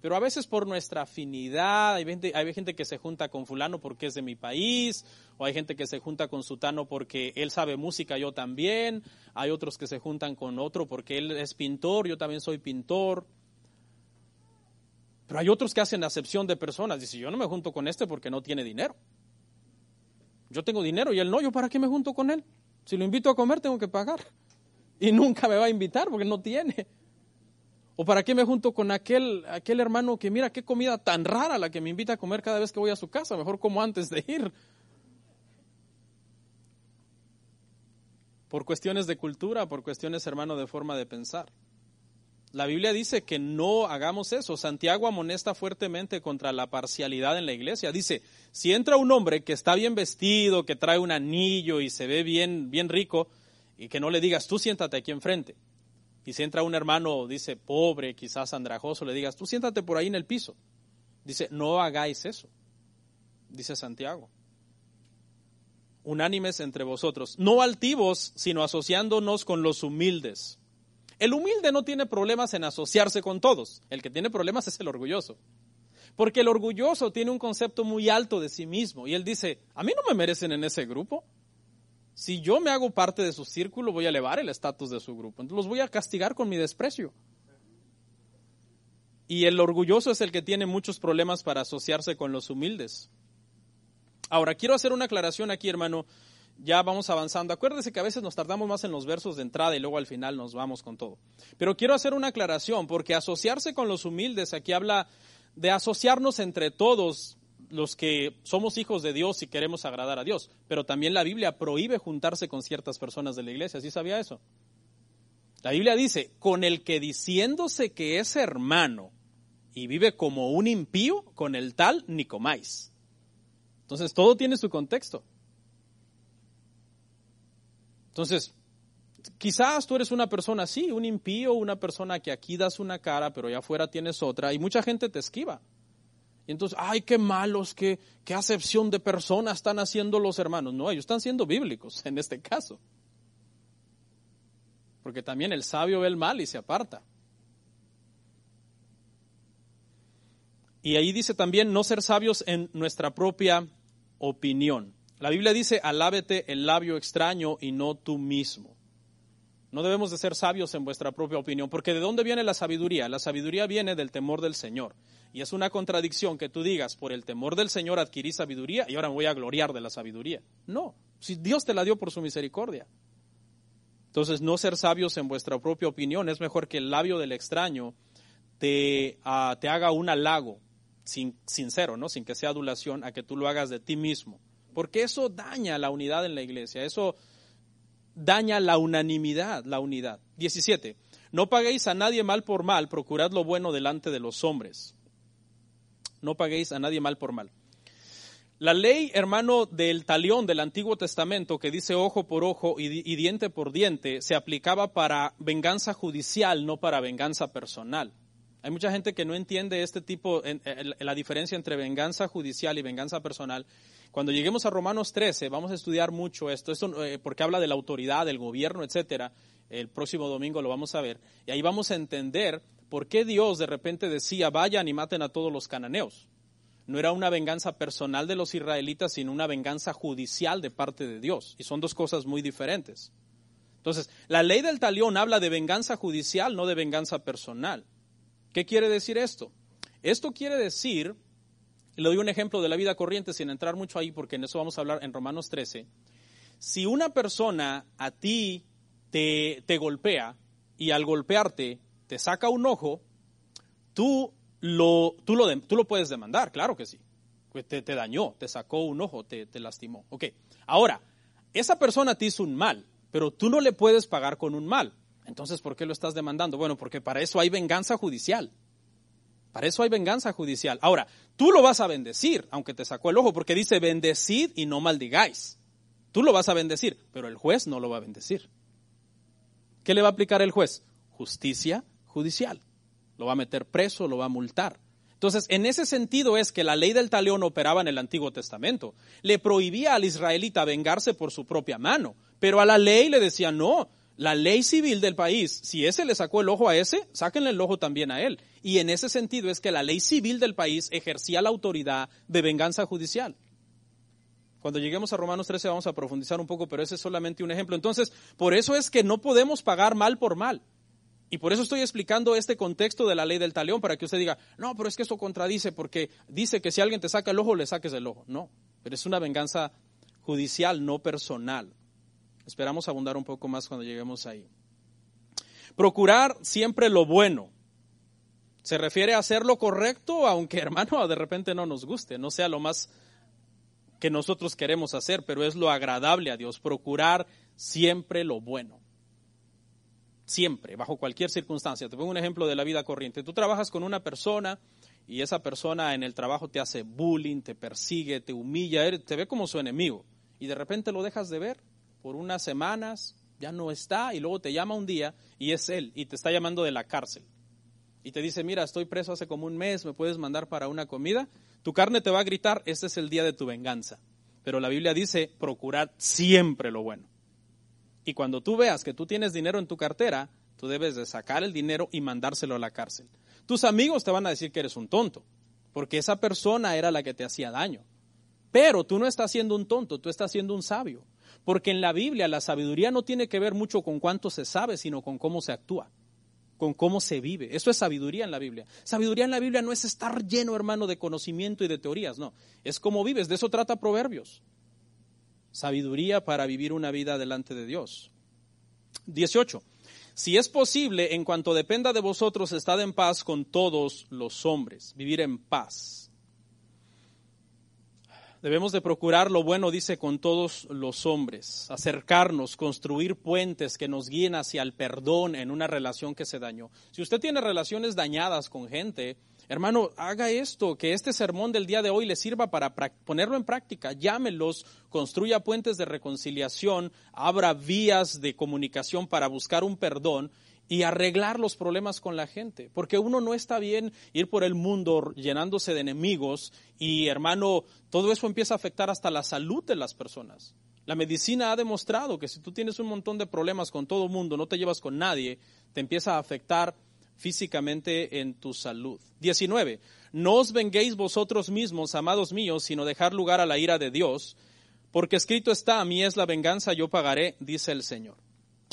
Pero a veces por nuestra afinidad, hay gente, hay gente que se junta con fulano porque es de mi país, o hay gente que se junta con sutano porque él sabe música, yo también, hay otros que se juntan con otro porque él es pintor, yo también soy pintor. Pero hay otros que hacen acepción de personas, dice, yo no me junto con este porque no tiene dinero. Yo tengo dinero y él no, yo para qué me junto con él? Si lo invito a comer tengo que pagar y nunca me va a invitar porque no tiene. ¿O para qué me junto con aquel, aquel hermano que mira qué comida tan rara la que me invita a comer cada vez que voy a su casa? Mejor como antes de ir. Por cuestiones de cultura, por cuestiones, hermano, de forma de pensar. La Biblia dice que no hagamos eso. Santiago amonesta fuertemente contra la parcialidad en la iglesia. Dice, si entra un hombre que está bien vestido, que trae un anillo y se ve bien, bien rico, y que no le digas, tú siéntate aquí enfrente. Y si entra un hermano, dice, pobre, quizás andrajoso, le digas, tú siéntate por ahí en el piso. Dice, no hagáis eso, dice Santiago. unánimes entre vosotros, no altivos, sino asociándonos con los humildes. El humilde no tiene problemas en asociarse con todos, el que tiene problemas es el orgulloso. Porque el orgulloso tiene un concepto muy alto de sí mismo y él dice, a mí no me merecen en ese grupo. Si yo me hago parte de su círculo, voy a elevar el estatus de su grupo. Entonces los voy a castigar con mi desprecio. Y el orgulloso es el que tiene muchos problemas para asociarse con los humildes. Ahora, quiero hacer una aclaración aquí, hermano. Ya vamos avanzando. Acuérdese que a veces nos tardamos más en los versos de entrada y luego al final nos vamos con todo. Pero quiero hacer una aclaración, porque asociarse con los humildes, aquí habla de asociarnos entre todos los que somos hijos de Dios y queremos agradar a Dios. Pero también la Biblia prohíbe juntarse con ciertas personas de la iglesia. ¿Sí sabía eso? La Biblia dice, con el que diciéndose que es hermano y vive como un impío, con el tal ni comáis. Entonces, todo tiene su contexto. Entonces, quizás tú eres una persona así, un impío, una persona que aquí das una cara, pero allá afuera tienes otra, y mucha gente te esquiva. Y entonces, ay, qué malos, qué, qué acepción de personas están haciendo los hermanos. No, ellos están siendo bíblicos en este caso. Porque también el sabio ve el mal y se aparta. Y ahí dice también no ser sabios en nuestra propia opinión. La Biblia dice, alábete el labio extraño y no tú mismo. No debemos de ser sabios en vuestra propia opinión, porque ¿de dónde viene la sabiduría? La sabiduría viene del temor del Señor. Y es una contradicción que tú digas, por el temor del Señor adquirí sabiduría y ahora me voy a gloriar de la sabiduría. No, si Dios te la dio por su misericordia. Entonces, no ser sabios en vuestra propia opinión es mejor que el labio del extraño te, ah, te haga un halago sin, sincero, ¿no? sin que sea adulación, a que tú lo hagas de ti mismo. Porque eso daña la unidad en la iglesia, eso daña la unanimidad, la unidad. 17. No paguéis a nadie mal por mal, procurad lo bueno delante de los hombres. No paguéis a nadie mal por mal. La ley, hermano, del talión del Antiguo Testamento, que dice ojo por ojo y, diente por diente, se aplicaba para venganza judicial, no para venganza personal. Hay mucha gente que no entiende este tipo, la diferencia entre venganza judicial y venganza personal. Cuando lleguemos a Romanos 13, vamos a estudiar mucho esto, esto eh, porque habla de la autoridad, del gobierno, etcétera. El próximo domingo lo vamos a ver. Y ahí vamos a entender por qué Dios de repente decía, vayan y maten a todos los cananeos. No era una venganza personal de los israelitas, sino una venganza judicial de parte de Dios. Y son dos cosas muy diferentes. Entonces, la ley del talión habla de venganza judicial, no de venganza personal. ¿Qué quiere decir esto? Esto quiere decir le doy un ejemplo de la vida corriente sin entrar mucho ahí porque en eso vamos a hablar en Romanos 13. Si una persona a ti te, te golpea y al golpearte te saca un ojo, tú lo, tú lo, tú lo puedes demandar, claro que sí. Pues te, te dañó, te sacó un ojo, te, te lastimó. Ok, ahora, esa persona te hizo un mal, pero tú no le puedes pagar con un mal. Entonces, ¿por qué lo estás demandando? Bueno, porque para eso hay venganza judicial. Para eso hay venganza judicial. Ahora, tú lo vas a bendecir, aunque te sacó el ojo, porque dice bendecid y no maldigáis. Tú lo vas a bendecir, pero el juez no lo va a bendecir. ¿Qué le va a aplicar el juez? Justicia judicial. Lo va a meter preso, lo va a multar. Entonces, en ese sentido es que la ley del talión operaba en el Antiguo Testamento. Le prohibía al israelita vengarse por su propia mano, pero a la ley le decía, no, la ley civil del país, si ese le sacó el ojo a ese, sáquenle el ojo también a él. Y en ese sentido es que la ley civil del país ejercía la autoridad de venganza judicial. Cuando lleguemos a Romanos 13 vamos a profundizar un poco, pero ese es solamente un ejemplo. Entonces, por eso es que no podemos pagar mal por mal. Y por eso estoy explicando este contexto de la ley del talión, para que usted diga, no, pero es que eso contradice, porque dice que si alguien te saca el ojo, le saques el ojo. No, pero es una venganza judicial, no personal. Esperamos abundar un poco más cuando lleguemos ahí. Procurar siempre lo bueno. Se refiere a hacer lo correcto, aunque hermano de repente no nos guste, no sea lo más que nosotros queremos hacer, pero es lo agradable a Dios. Procurar siempre lo bueno. Siempre, bajo cualquier circunstancia. Te pongo un ejemplo de la vida corriente. Tú trabajas con una persona y esa persona en el trabajo te hace bullying, te persigue, te humilla, te ve como su enemigo y de repente lo dejas de ver por unas semanas, ya no está, y luego te llama un día y es él, y te está llamando de la cárcel. Y te dice, mira, estoy preso hace como un mes, ¿me puedes mandar para una comida? Tu carne te va a gritar, este es el día de tu venganza. pero la Biblia dice, procurad siempre lo bueno. Y cuando tú veas que tú tienes dinero en tu cartera, tú debes de sacar el dinero y mandárselo a la cárcel. Tus amigos te van a decir que eres un tonto, porque esa persona era la que te hacía daño. Pero tú no estás siendo un tonto, tú estás siendo un sabio. Porque en la Biblia la sabiduría no tiene que ver mucho con cuánto se sabe, sino con cómo se actúa, con cómo se vive. Eso es sabiduría en la Biblia. Sabiduría en la Biblia no es estar lleno, hermano, de conocimiento y de teorías, no. Es cómo vives. De eso trata Proverbios. Sabiduría para vivir una vida delante de Dios. 18. Si es posible, en cuanto dependa de vosotros, estad en paz con todos los hombres. Vivir en paz. Debemos de procurar lo bueno, dice, con todos los hombres, acercarnos, construir puentes que nos guíen hacia el perdón en una relación que se dañó. Si usted tiene relaciones dañadas con gente, hermano, haga esto, que este sermón del día de hoy le sirva para ponerlo en práctica. Llámelos, construya puentes de reconciliación, abra vías de comunicación para buscar un perdón y arreglar los problemas con la gente. Porque uno no está bien ir por el mundo llenándose de enemigos y hermano, todo eso empieza a afectar hasta la salud de las personas. La medicina ha demostrado que si tú tienes un montón de problemas con todo el mundo, no te llevas con nadie, te empieza a afectar físicamente en tu salud. 19. No os venguéis vosotros mismos, amados míos, sino dejar lugar a la ira de Dios, porque escrito está, a mí es la venganza, yo pagaré, dice el Señor.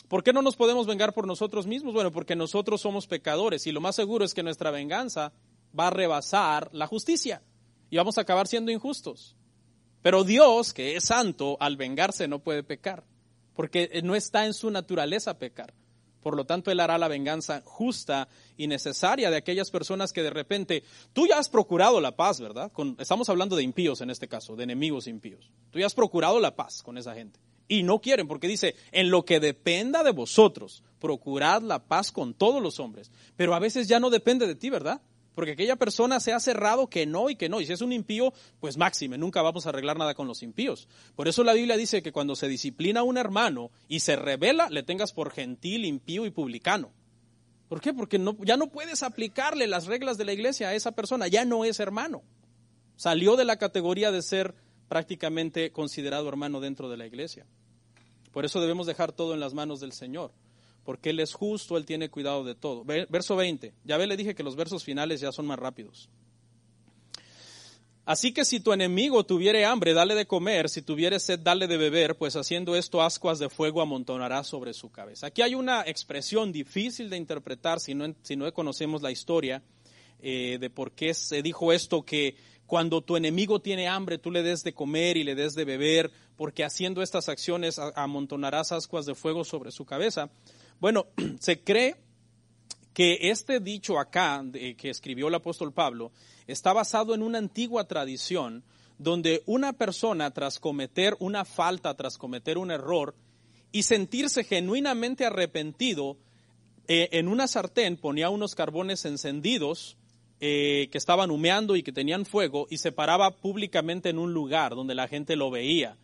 ¿Por qué no nos podemos vengar por nosotros mismos? Bueno, porque nosotros somos pecadores y lo más seguro es que nuestra venganza va a rebasar la justicia y vamos a acabar siendo injustos. Pero Dios, que es santo, al vengarse no puede pecar, porque no está en su naturaleza pecar. Por lo tanto, Él hará la venganza justa y necesaria de aquellas personas que de repente, tú ya has procurado la paz, ¿verdad? estamos hablando de impíos en este caso, de enemigos impíos. Tú ya has procurado la paz con esa gente. Y no quieren, porque dice, en lo que dependa de vosotros, procurad la paz con todos los hombres. Pero a veces ya no depende de ti, ¿verdad? Porque aquella persona se ha cerrado que no y que no. Y si es un impío, pues máxime, nunca vamos a arreglar nada con los impíos. Por eso la Biblia dice que cuando se disciplina a un hermano y se revela, le tengas por gentil, impío y publicano. ¿Por qué? Porque no, ya no puedes aplicarle las reglas de la iglesia a esa persona, ya no es hermano. Salió de la categoría de ser prácticamente considerado hermano dentro de la iglesia. Por eso debemos dejar todo en las manos del Señor, porque Él es justo, Él tiene cuidado de todo. Verso 20, ya ve, le dije que los versos finales ya son más rápidos. Así que si tu enemigo tuviere hambre, dale de comer, si tuviere sed, dale de beber, pues haciendo esto ascuas de fuego amontonará sobre su cabeza. Aquí hay una expresión difícil de interpretar si no, si no conocemos la historia eh, de por qué se dijo esto, que cuando tu enemigo tiene hambre, tú le des de comer y le des de beber, porque haciendo estas acciones amontonarás ascuas de fuego sobre su cabeza. Bueno, se cree que este dicho acá, que escribió el apóstol Pablo, está basado en una antigua tradición donde una persona tras cometer una falta, tras cometer un error y sentirse genuinamente arrepentido, eh, en una sartén ponía unos carbones encendidos eh, que estaban humeando y que tenían fuego y se paraba públicamente en un lugar donde la gente lo veía.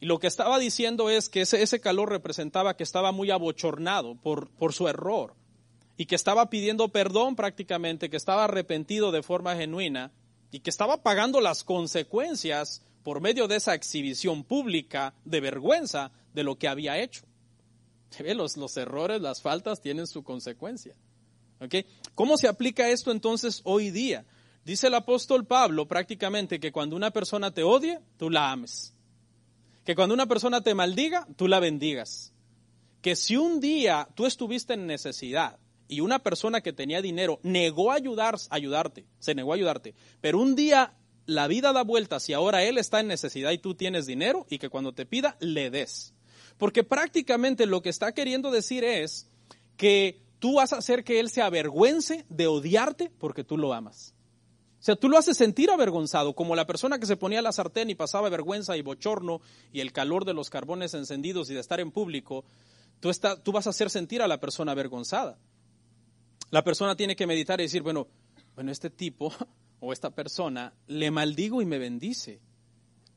Y lo que estaba diciendo es que ese, ese calor representaba que estaba muy abochornado por, por su error y que estaba pidiendo perdón prácticamente, que estaba arrepentido de forma genuina y que estaba pagando las consecuencias por medio de esa exhibición pública de vergüenza de lo que había hecho. Los, los errores, las faltas tienen su consecuencia. ¿Cómo se aplica esto entonces hoy día? Dice el apóstol Pablo prácticamente que cuando una persona te odie, tú la ames. Que cuando una persona te maldiga, tú la bendigas. Que si un día tú estuviste en necesidad y una persona que tenía dinero negó ayudar, ayudarte, se negó a ayudarte, pero un día la vida da vueltas y ahora él está en necesidad y tú tienes dinero y que cuando te pida le des. Porque prácticamente lo que está queriendo decir es que tú vas a hacer que él se avergüence de odiarte porque tú lo amas. O sea, tú lo haces sentir avergonzado, como la persona que se ponía la sartén y pasaba vergüenza y bochorno y el calor de los carbones encendidos y de estar en público, tú, tú vas a hacer sentir a la persona avergonzada. La persona tiene que meditar y decir, bueno, bueno, este tipo o esta persona le maldigo y me bendice.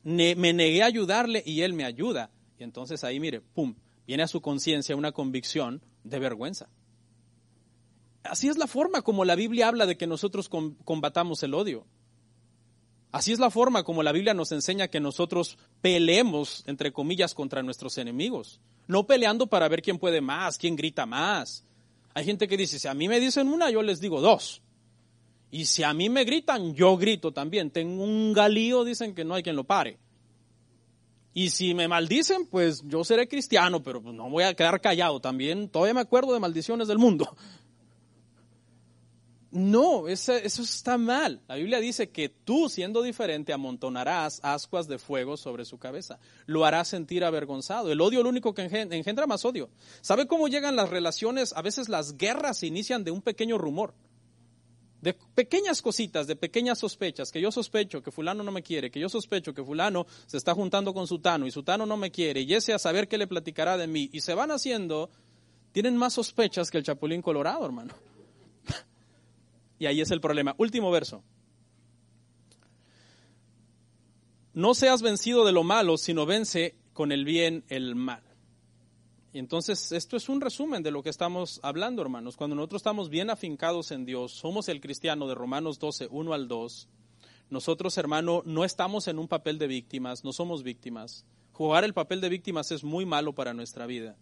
me negué a ayudarle y él me ayuda. Y entonces ahí, mire, pum, viene a su conciencia una convicción de vergüenza. Así es la forma como la Biblia habla de que nosotros combatamos el odio. Así es la forma como la Biblia nos enseña que nosotros peleemos, entre comillas, contra nuestros enemigos. No peleando para ver quién puede más, quién grita más. Hay gente que dice, si a mí me dicen una, yo les digo dos. Y si a mí me gritan, yo grito también. Tengo un galío, dicen que no hay quien lo pare. Y si me maldicen, pues yo seré cristiano, pero pues no voy a quedar callado también. Todavía me acuerdo de maldiciones del mundo. No, eso, está mal. La Biblia dice que tú, siendo diferente, amontonarás ascuas de fuego sobre su cabeza. Lo harás sentir avergonzado. El odio es lo único que engendra más odio. ¿Sabe cómo llegan las relaciones? A veces las guerras se inician de un pequeño rumor. De pequeñas cositas, de pequeñas sospechas, que yo sospecho que fulano no me quiere, que yo sospecho que fulano se está juntando con sutano y sutano no me quiere, y ese a saber qué le platicará de mí. Y se van haciendo, tienen más sospechas que el chapulín colorado, hermano. Y ahí es el problema. Último verso. No seas vencido de lo malo, sino vence con el bien el mal. Y entonces esto es un resumen de lo que estamos hablando, hermanos. Cuando nosotros estamos bien afincados en Dios, somos el cristiano de Romanos 12, 1 al 2. Nosotros, hermano, no estamos en un papel de víctimas, no somos víctimas. Jugar el papel de víctimas es muy malo para nuestra vida.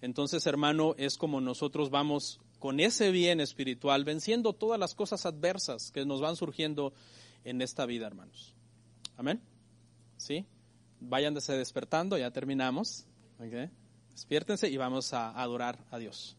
Entonces, hermano, es como nosotros vamos con ese bien espiritual, venciendo todas las cosas adversas que nos van surgiendo en esta vida, hermanos. Amén. ¿Sí? Váyanse despertando, ya terminamos. Okay. Despiértense y vamos a adorar a Dios.